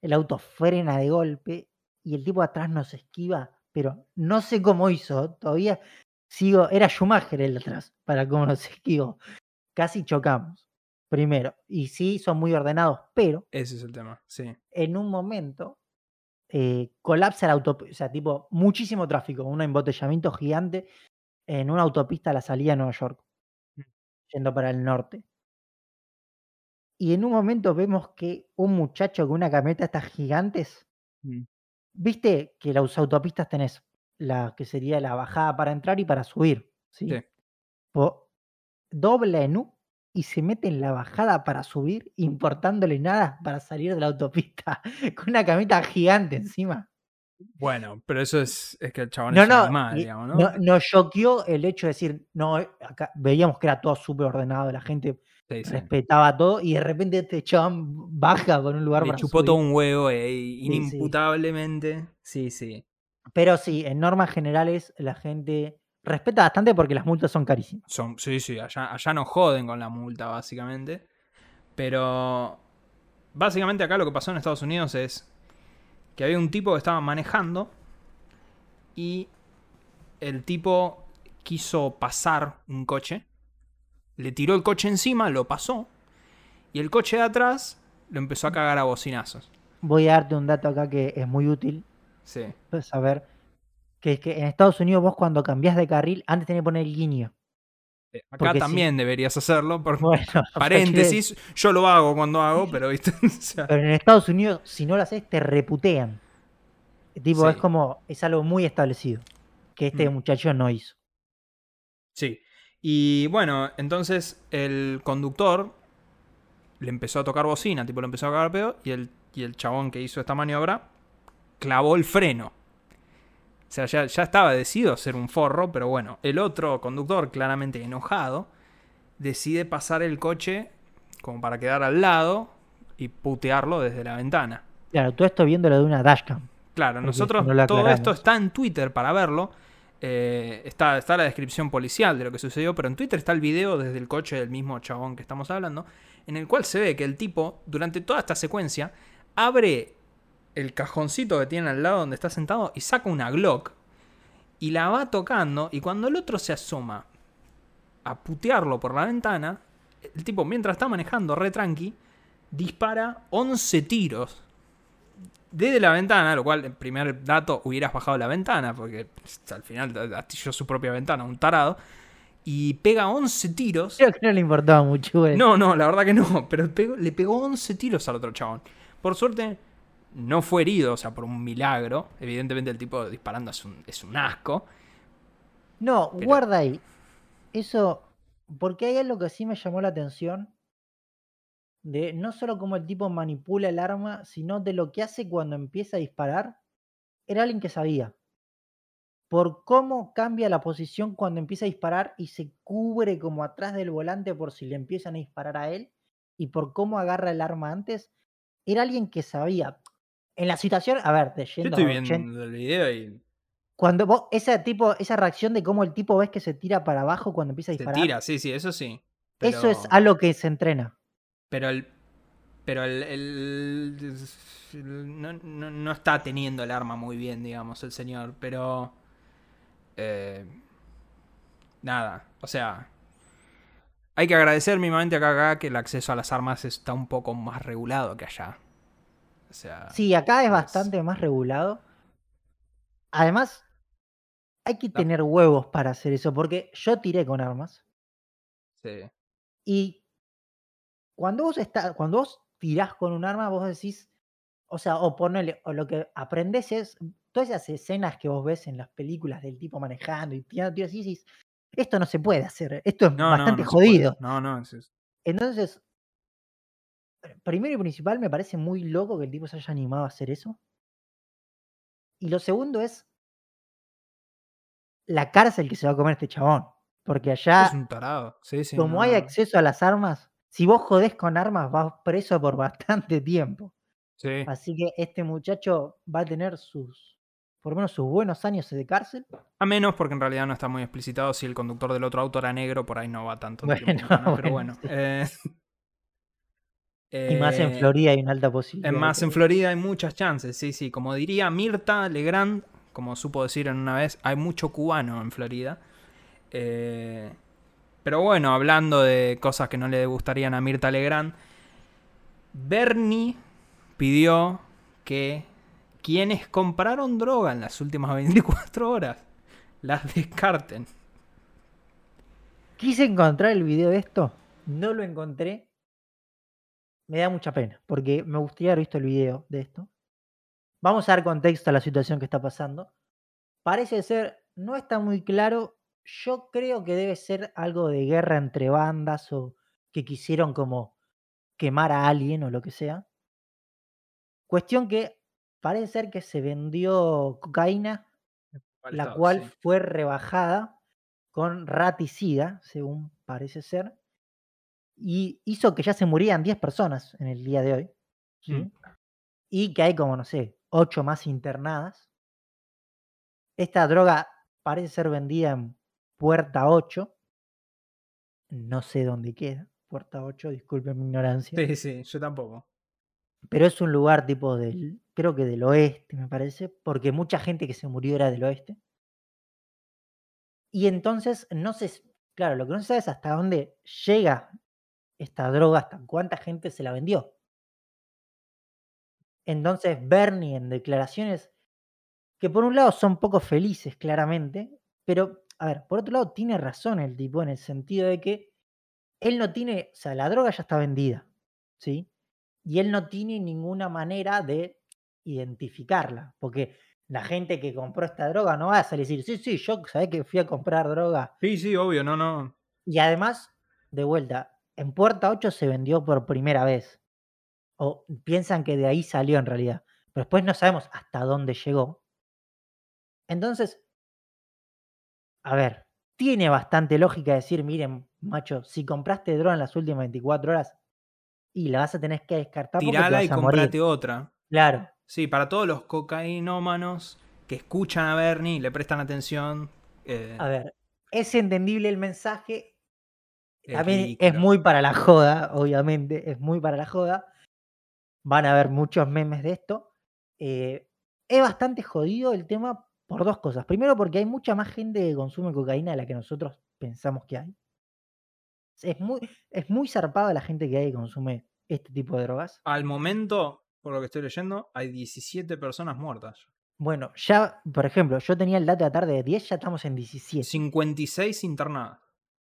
El auto frena de golpe y el tipo atrás nos esquiva, pero no sé cómo hizo, todavía sigo, era Schumacher el de atrás, para cómo nos esquivó. Casi chocamos, primero, y sí, son muy ordenados, pero Ese es el tema, sí. en un momento eh, colapsa la autopista, o sea, tipo, muchísimo tráfico, un embotellamiento gigante en una autopista a la salida de Nueva York, Mm. yendo para el norte. Y en un momento vemos que un muchacho con una camioneta estas gigantes, Mm. viste que las autopistas tenés la que sería la bajada para entrar y para subir, ¿sí? Sí. Po- dobla en U y se mete en la bajada para subir, importándole nada para salir de la autopista, con una camioneta gigante encima. Bueno, pero eso es, es que el chabón No, es no, digamos, ¿no? no- nos choqueó el hecho de decir, no, eh, acá veíamos que era todo súper ordenado, la gente Sí, sí. respetaba todo y de repente este chabón baja por un lugar Le para chupó subir. todo un huevo, eh, sí. inimputablemente. Sí, sí. Pero sí, en normas generales la gente respeta bastante porque las multas son carísimas. Son, sí, sí, allá, allá no joden con la multa, básicamente. Pero básicamente acá lo que pasó en Estados Unidos es que había un tipo que estaba manejando y el tipo quiso pasar un coche, le tiró el coche encima, lo pasó y el coche de atrás lo empezó a cagar a bocinazos. Voy a darte un dato acá que es muy útil Sí. para saber que que en Estados Unidos vos cuando cambiás de carril antes tenés que poner el guiño. Eh, Acá Porque también deberías hacerlo. Por Bueno, o sea, quiere- paréntesis, yo lo hago cuando hago, pero viste. O sea, pero en Estados Unidos si no lo haces te reputean. Tipo, es como, es algo muy establecido que este Mm. muchacho no hizo. Sí. Y bueno, entonces el conductor le empezó a tocar bocina, tipo le empezó a cagar pedo, y el, y el chabón que hizo esta maniobra clavó el freno. O sea, ya, ya estaba decidido a ser un forro, pero bueno, el otro conductor, claramente enojado, decide pasar el coche como para quedar al lado y putearlo desde la ventana. Claro, todo esto viéndolo de una dashcam. Claro, nosotros no todo esto está en Twitter para verlo. Eh, está, está la descripción policial de lo que sucedió, pero en Twitter está el video desde el coche del mismo chabón que estamos hablando, en el cual se ve que el tipo, durante toda esta secuencia, abre el cajoncito que tiene al lado donde está sentado y saca una Glock y la va tocando y cuando el otro se asoma a putearlo por la ventana, el tipo mientras está manejando re tranqui, dispara 11 tiros desde la ventana, lo cual, en primer dato, hubieras bajado la ventana, porque pues, al final astilló su propia ventana, un tarado, y pega 11 tiros. Creo que no le importaba mucho. güey. No, no, la verdad que no, pero le pegó 11 tiros al otro chabón. Por suerte, no fue herido, o sea, por un milagro. Evidentemente, el tipo disparando es un, es un asco. No, Pero- guarda ahí. Eso, porque hay algo que sí me llamó la atención de no solo cómo el tipo manipula el arma, sino de lo que hace cuando empieza a disparar. Era alguien que sabía. Por cómo cambia la posición cuando empieza a disparar y se cubre como atrás del volante por si le empiezan a disparar a él. y por cómo agarra el arma antes, era alguien que sabía. En la situación, a ver, Yo yendo estoy a 80 viendo el video y cuando vos, ese tipo, esa reacción de cómo el tipo ves que se tira para abajo cuando empieza a se disparar, tira, sí, sí, eso sí. eso es algo que se entrena. pero el. Pero el. el- el- no, no- no está teniendo el arma muy bien, digamos, el señor. Pero. eh, nada, o sea. Hay que agradecer mínimamente acá, acá que el acceso a las armas está un poco más regulado que allá. O sea. Sí, acá es es- bastante más regulado. Además, hay que No. tener huevos para hacer eso, porque yo tiré con armas sí. y cuando vos está, cuando vos tirás con un arma, vos decís, o sea, o ponele, o lo que aprendés es todas esas escenas que vos ves en las películas del tipo manejando y tirando tiros y decís, esto no se puede hacer, esto es No, no, bastante no puede. jodido. No, no, es- es- Entonces, primero y principal, me parece muy loco que el tipo se haya animado a hacer eso. Y lo segundo es la cárcel que se va a comer este chabón. Porque es allá, un tarado. Sí, sí. como no, hay no. acceso a las armas, si vos jodés con armas, vas preso por bastante tiempo. Sí. Así que este muchacho va a tener sus, por lo menos sus buenos años de cárcel. A menos porque en realidad no está muy explicitado. Si el conductor del otro auto era negro, por ahí no va tanto Bueno, tiempo cana, Pero bueno, bueno. sí. Eh, Y más en eh, Florida hay una alta posibilidad. En más en Florida hay muchas chances, sí, sí. Como diría Mirta Legrand, como supo decir en una vez, hay mucho cubano en Florida. Eh, pero bueno, hablando de cosas que no le gustarían a Mirta Legrand, Bernie pidió que quienes compraron droga en las últimas 24 horas las descarten. Quise encontrar el video de esto, no lo encontré. Me da mucha pena, porque me gustaría haber visto el video de esto. Vamos a dar contexto a la situación que está pasando. Parece ser, no está muy claro. Yo creo que debe ser algo de guerra entre bandas o que quisieron como quemar a alguien o lo que sea. Cuestión que parece ser que se vendió cocaína, la cual sí. fue rebajada con raticida, según parece ser, y hizo que ya se murieran 10 personas en el día de hoy. ¿sí? Mm. Y que hay como, no sé, 8 más internadas. Esta droga parece ser vendida en Puerta 8. No sé dónde queda. Puerta 8, disculpen mi ignorancia. Sí, sí, yo tampoco. Pero es un lugar tipo del, creo que del oeste, me parece, porque mucha gente que se murió era del oeste. Y entonces, no sé, claro, lo que no se sabe es hasta dónde llega esta droga, hasta cuánta gente se la vendió. Entonces, Bernie en declaraciones, que por un lado son poco felices, claramente, pero, a ver, por otro lado tiene razón el tipo en el sentido de que él no tiene, o sea, la droga ya está vendida, ¿sí? Y él no tiene ninguna manera de identificarla, porque la gente que compró esta droga no va a salir y decir, sí, sí, yo sabés que fui a comprar droga. Sí, sí, obvio, no, no. Y además, de vuelta, en Puerta 8 se vendió por primera vez. O piensan que de ahí salió en realidad. Pero después no sabemos hasta dónde llegó. Entonces, a ver, tiene bastante lógica decir, miren, macho, si compraste droga en las últimas 24 horas y la vas a tener que descartar Tirala y comprate otra. Claro. Sí, para todos los cocainómanos que escuchan a Bernie y le prestan atención. eh, A ver, es entendible el mensaje. Es También es ridículo. muy para la joda, obviamente, es muy para la joda. Van a haber muchos memes de esto. Eh, es bastante jodido el tema por dos cosas. Primero, porque hay mucha más gente que consume cocaína de la que nosotros pensamos que hay. Es muy, es muy zarpada la gente que hay que consume este tipo de drogas. Al momento, por lo que estoy leyendo, hay 17 personas muertas. Bueno, ya, por ejemplo, yo tenía el dato de la tarde de 10, ya estamos en 17. 56 internadas.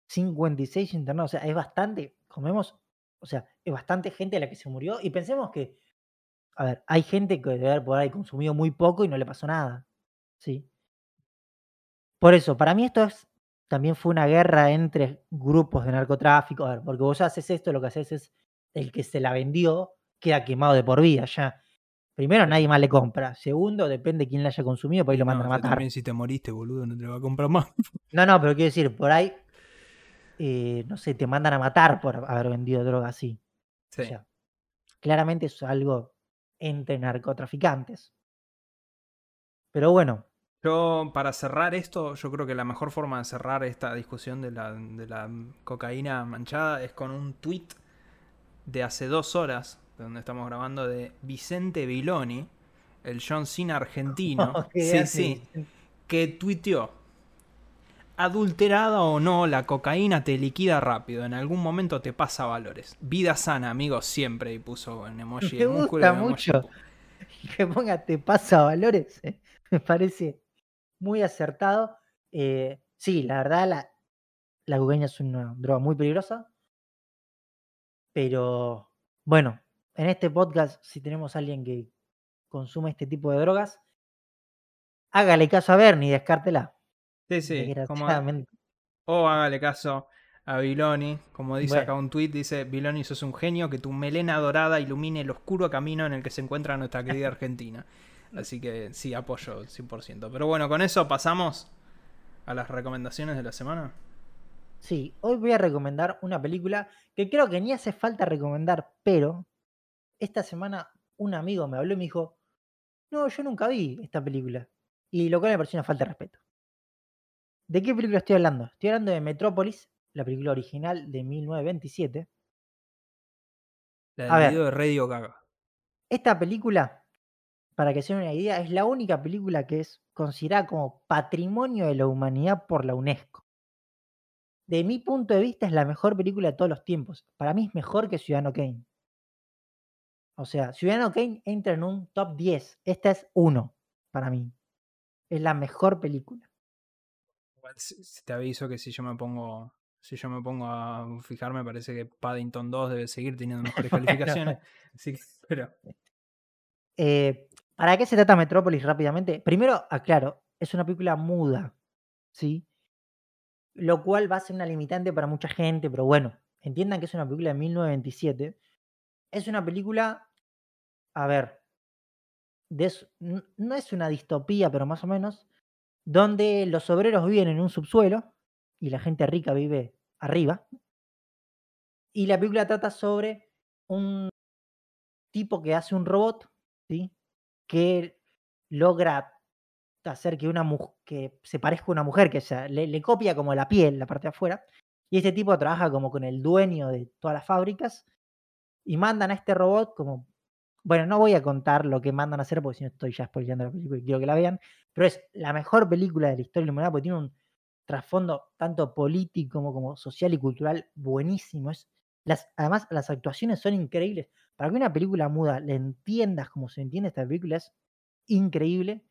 56 internados, o sea, es bastante, comemos, o sea, es bastante gente a la que se murió y pensemos que, a ver, hay gente que debe haber por ahí consumido muy poco y no le pasó nada, ¿sí? Por eso, para mí esto es, también fue una guerra entre grupos de narcotráfico, a ver, porque vos haces esto, lo que haces es, el que se la vendió queda quemado de por vida, ya. Primero, nadie más le compra. Segundo, depende de quién la haya consumido, por ahí lo No, mandan a matar. también si te moriste, boludo, no te lo va a comprar más. No, no, pero quiero decir, por ahí, eh, no sé, te mandan a matar por haber vendido droga así. O sea, claramente es algo entre narcotraficantes. Pero bueno. Yo, para cerrar esto, yo creo que la mejor forma de cerrar esta discusión de la, de la cocaína manchada es con un tweet de hace dos horas, donde estamos grabando, de Vicente Viloni, el John Cena argentino. sí, sí. Que tuiteó. Adulterada o no, la cocaína te liquida rápido. En algún momento te pasa valores. Vida sana, amigos, siempre. Y puso en emoji. Me gusta mucho que ponga te pasa valores. Eh, me parece muy acertado. Eh, sí, la verdad, la, la cocaína es una droga muy peligrosa. Pero bueno, en este podcast, si tenemos a alguien que consume este tipo de drogas, hágale caso a Bernie, descártela. Sí, sí. O hágale caso a Biloni, como dice acá un tweet, dice, Biloni sos un genio, que tu melena dorada ilumine el oscuro camino en el que se encuentra nuestra querida Argentina. Así que sí, apoyo 100%. Pero bueno, con eso pasamos a las recomendaciones de la semana. Sí, hoy voy a recomendar una película que creo que ni hace falta recomendar, pero esta semana un amigo me habló y me dijo, no, yo nunca vi esta película. Y lo cual me pareció una falta de respeto. ¿De qué película estoy hablando? Estoy hablando de Metrópolis, la película original de 1927. La del de Radio Gaga. Esta película, para que se den una idea, es la única película que es considerada como patrimonio de la humanidad por la UNESCO de mi punto de vista, es la mejor película de todos los tiempos. Para mí es mejor que Ciudadano Kane. O sea, Ciudadano Kane entra en un top 10. Esta es uno para mí. Es la mejor película. Te aviso que si yo me pongo. Si yo me pongo a fijarme, parece que Paddington 2 debe seguir teniendo mejores calificaciones. pero. Eh, ¿Para qué se trata Metrópolis rápidamente? Primero, aclaro, es una película muda. ¿Sí? lo cual va a ser una limitante para mucha gente, pero bueno, entiendan que es una película de 1927. Es una película, a ver, no es una distopía, pero más o menos, donde los obreros viven en un subsuelo y la gente rica vive arriba. Y la película trata sobre un tipo que hace un robot, ¿sí? Que logra hacer que una que se parezca a una mujer, que le, le, copia como la piel, la parte de afuera. Y este tipo trabaja como con el dueño de todas las fábricas y mandan a este robot como. Bueno, no voy a contar lo que mandan a hacer porque si no estoy ya spoileando la película y quiero que la vean. Pero es la mejor película de la historia de la porque tiene un trasfondo tanto político como, como social y cultural buenísimo. Es, las, además, las actuaciones son increíbles. Para que una película muda le entiendas como se entiende esta película es increíble.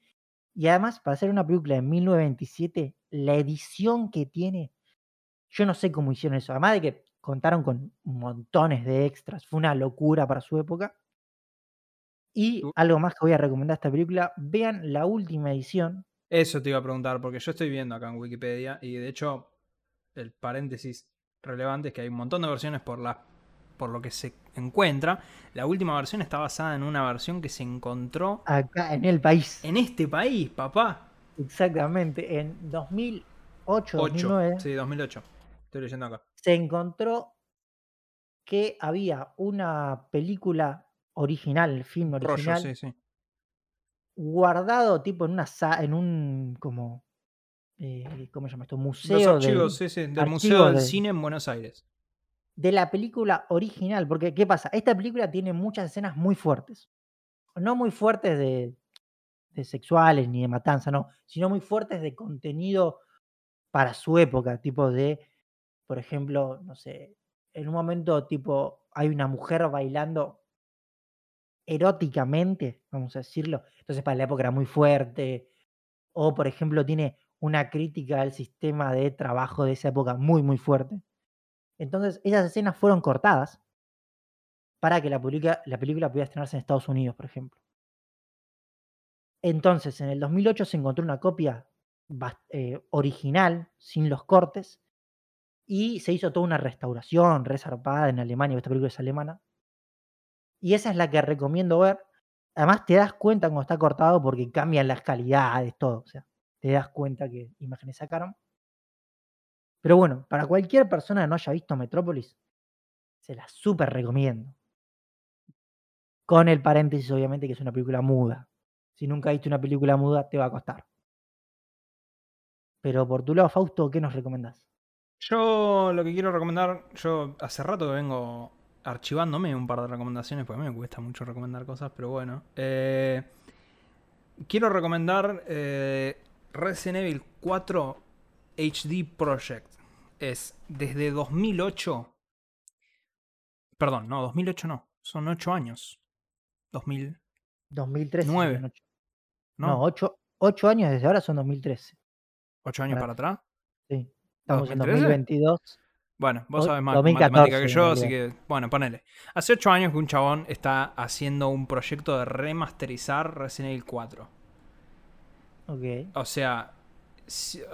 Y además, para hacer una película de 1927, la edición que tiene, yo no sé cómo hicieron eso. Además de que contaron con montones de extras, fue una locura para su época. Y algo más que voy a recomendar esta película, vean la última edición. Eso te iba a preguntar, porque yo estoy viendo acá en Wikipedia y de hecho el paréntesis relevante es que hay un montón de versiones por la por lo que se encuentra. La última versión está basada en una versión que se encontró acá en el país. En este país, papá. Exactamente, en 2008, 2009. Sí, 2008. Estoy leyendo acá. Se encontró que había una película original, el film original. sí, sí. Guardado tipo en una en un como eh, ¿cómo se llama esto? Museo Los archivos, sí, sí, del Museo del Cine en Buenos Aires de la película original. Porque, ¿qué pasa? Esta película tiene muchas escenas muy fuertes. No muy fuertes de, sexuales ni de matanza, no, sino muy fuertes de contenido para su época, tipo de, por ejemplo, no sé, en un momento tipo hay una mujer bailando eróticamente, vamos a decirlo, entonces para la época era muy fuerte, o por ejemplo tiene una crítica al sistema de trabajo de esa época muy, muy fuerte. Entonces, esas escenas fueron cortadas para que la, la película pudiera estrenarse en Estados Unidos, por ejemplo. Entonces, en el 2008 se encontró una copia eh, original, sin los cortes, y se hizo toda una restauración resarpada en Alemania, esta película es alemana. Y esa es la que recomiendo ver. Además, te das cuenta cuando está cortado porque cambian las calidades, todo. O sea, te das cuenta que imágenes sacaron. Pero bueno, para cualquier persona que no haya visto Metrópolis, se la súper recomiendo. Con el paréntesis, obviamente, que es una película muda. Si nunca viste una película muda, te va a costar. Pero por tu lado, Fausto, ¿qué nos recomendás? Yo lo que quiero recomendar, yo hace rato que vengo archivándome un par de recomendaciones, porque a mí me cuesta mucho recomendar cosas, pero bueno. Eh, quiero recomendar eh, Resident Evil 4 HD Project. Es desde 2008. Perdón, no, 2008 no. Son 8 años. 2000. 2013. Nueve. son ocho. No, No, 8, años desde ahora son 2013. 8 años para- para atrás. Sí. Estamos en 2013? 2022. Bueno, vos O- sabés más 2014 matemática que yo, así que, bueno, ponele. Hace 8 años que un chabón está haciendo un proyecto de remasterizar Resident Evil 4. Ok. O sea,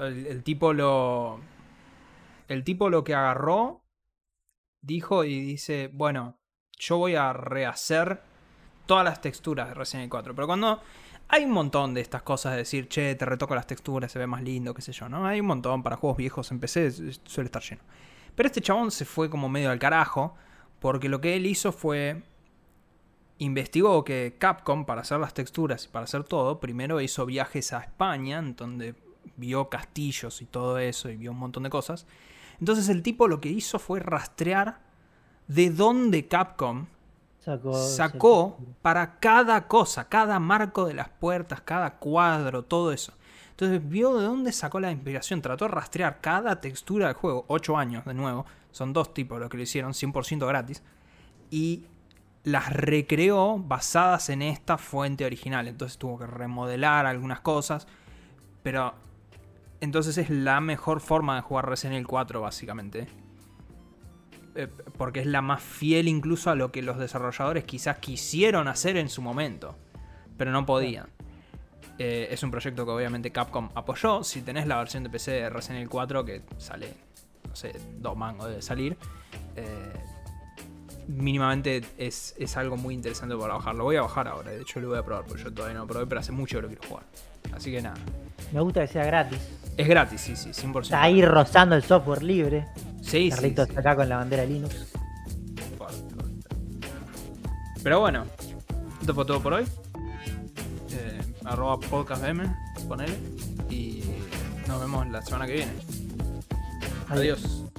el, el tipo lo. El tipo lo que agarró, dijo y dice: Bueno, yo voy a rehacer todas las texturas de Resident Evil 4. Pero cuando. Hay un montón de estas cosas de decir, che, te retoco las texturas, se ve más lindo, qué sé yo, ¿no? Hay un montón para juegos viejos en PC, suele estar lleno. Pero este chabón se fue como medio al carajo, porque lo que él hizo fue investigó que Capcom, para hacer las texturas y para hacer todo, primero hizo viajes a España, en donde vio castillos y todo eso, y vio un montón de cosas. Entonces el tipo lo que hizo fue rastrear de dónde Capcom Sacó. sacó para cada cosa, cada marco de las puertas, cada cuadro, todo eso. Entonces vio de dónde sacó la inspiración, trató de rastrear cada textura del juego, 8 años de nuevo, son dos tipos los que lo hicieron, 100% gratis, y las recreó basadas en esta fuente original. Entonces tuvo que remodelar algunas cosas, pero entonces es la mejor forma de jugar Resident Evil 4 básicamente. Eh, porque es la más fiel incluso a lo que los desarrolladores quizás quisieron hacer en su momento, pero no podían. Eh, es un proyecto que obviamente Capcom apoyó. Si tenés la versión de PC de Resident Evil 4 que sale, no sé, dos mangos de salir, eh, mínimamente es, es algo muy interesante para bajar. Lo voy a bajar ahora, de hecho lo voy a probar, porque yo todavía no lo probé, pero hace mucho que lo quiero jugar. Así que nada. Me gusta que sea gratis. Es gratis, sí, sí, 100%. Está ahí rozando el software libre. Sí, sí, Carlitos sí. acá con la bandera Linux. Pero bueno, esto fue todo por hoy. Arroba podcastm, ponele. Y nos vemos la semana que viene. Adiós.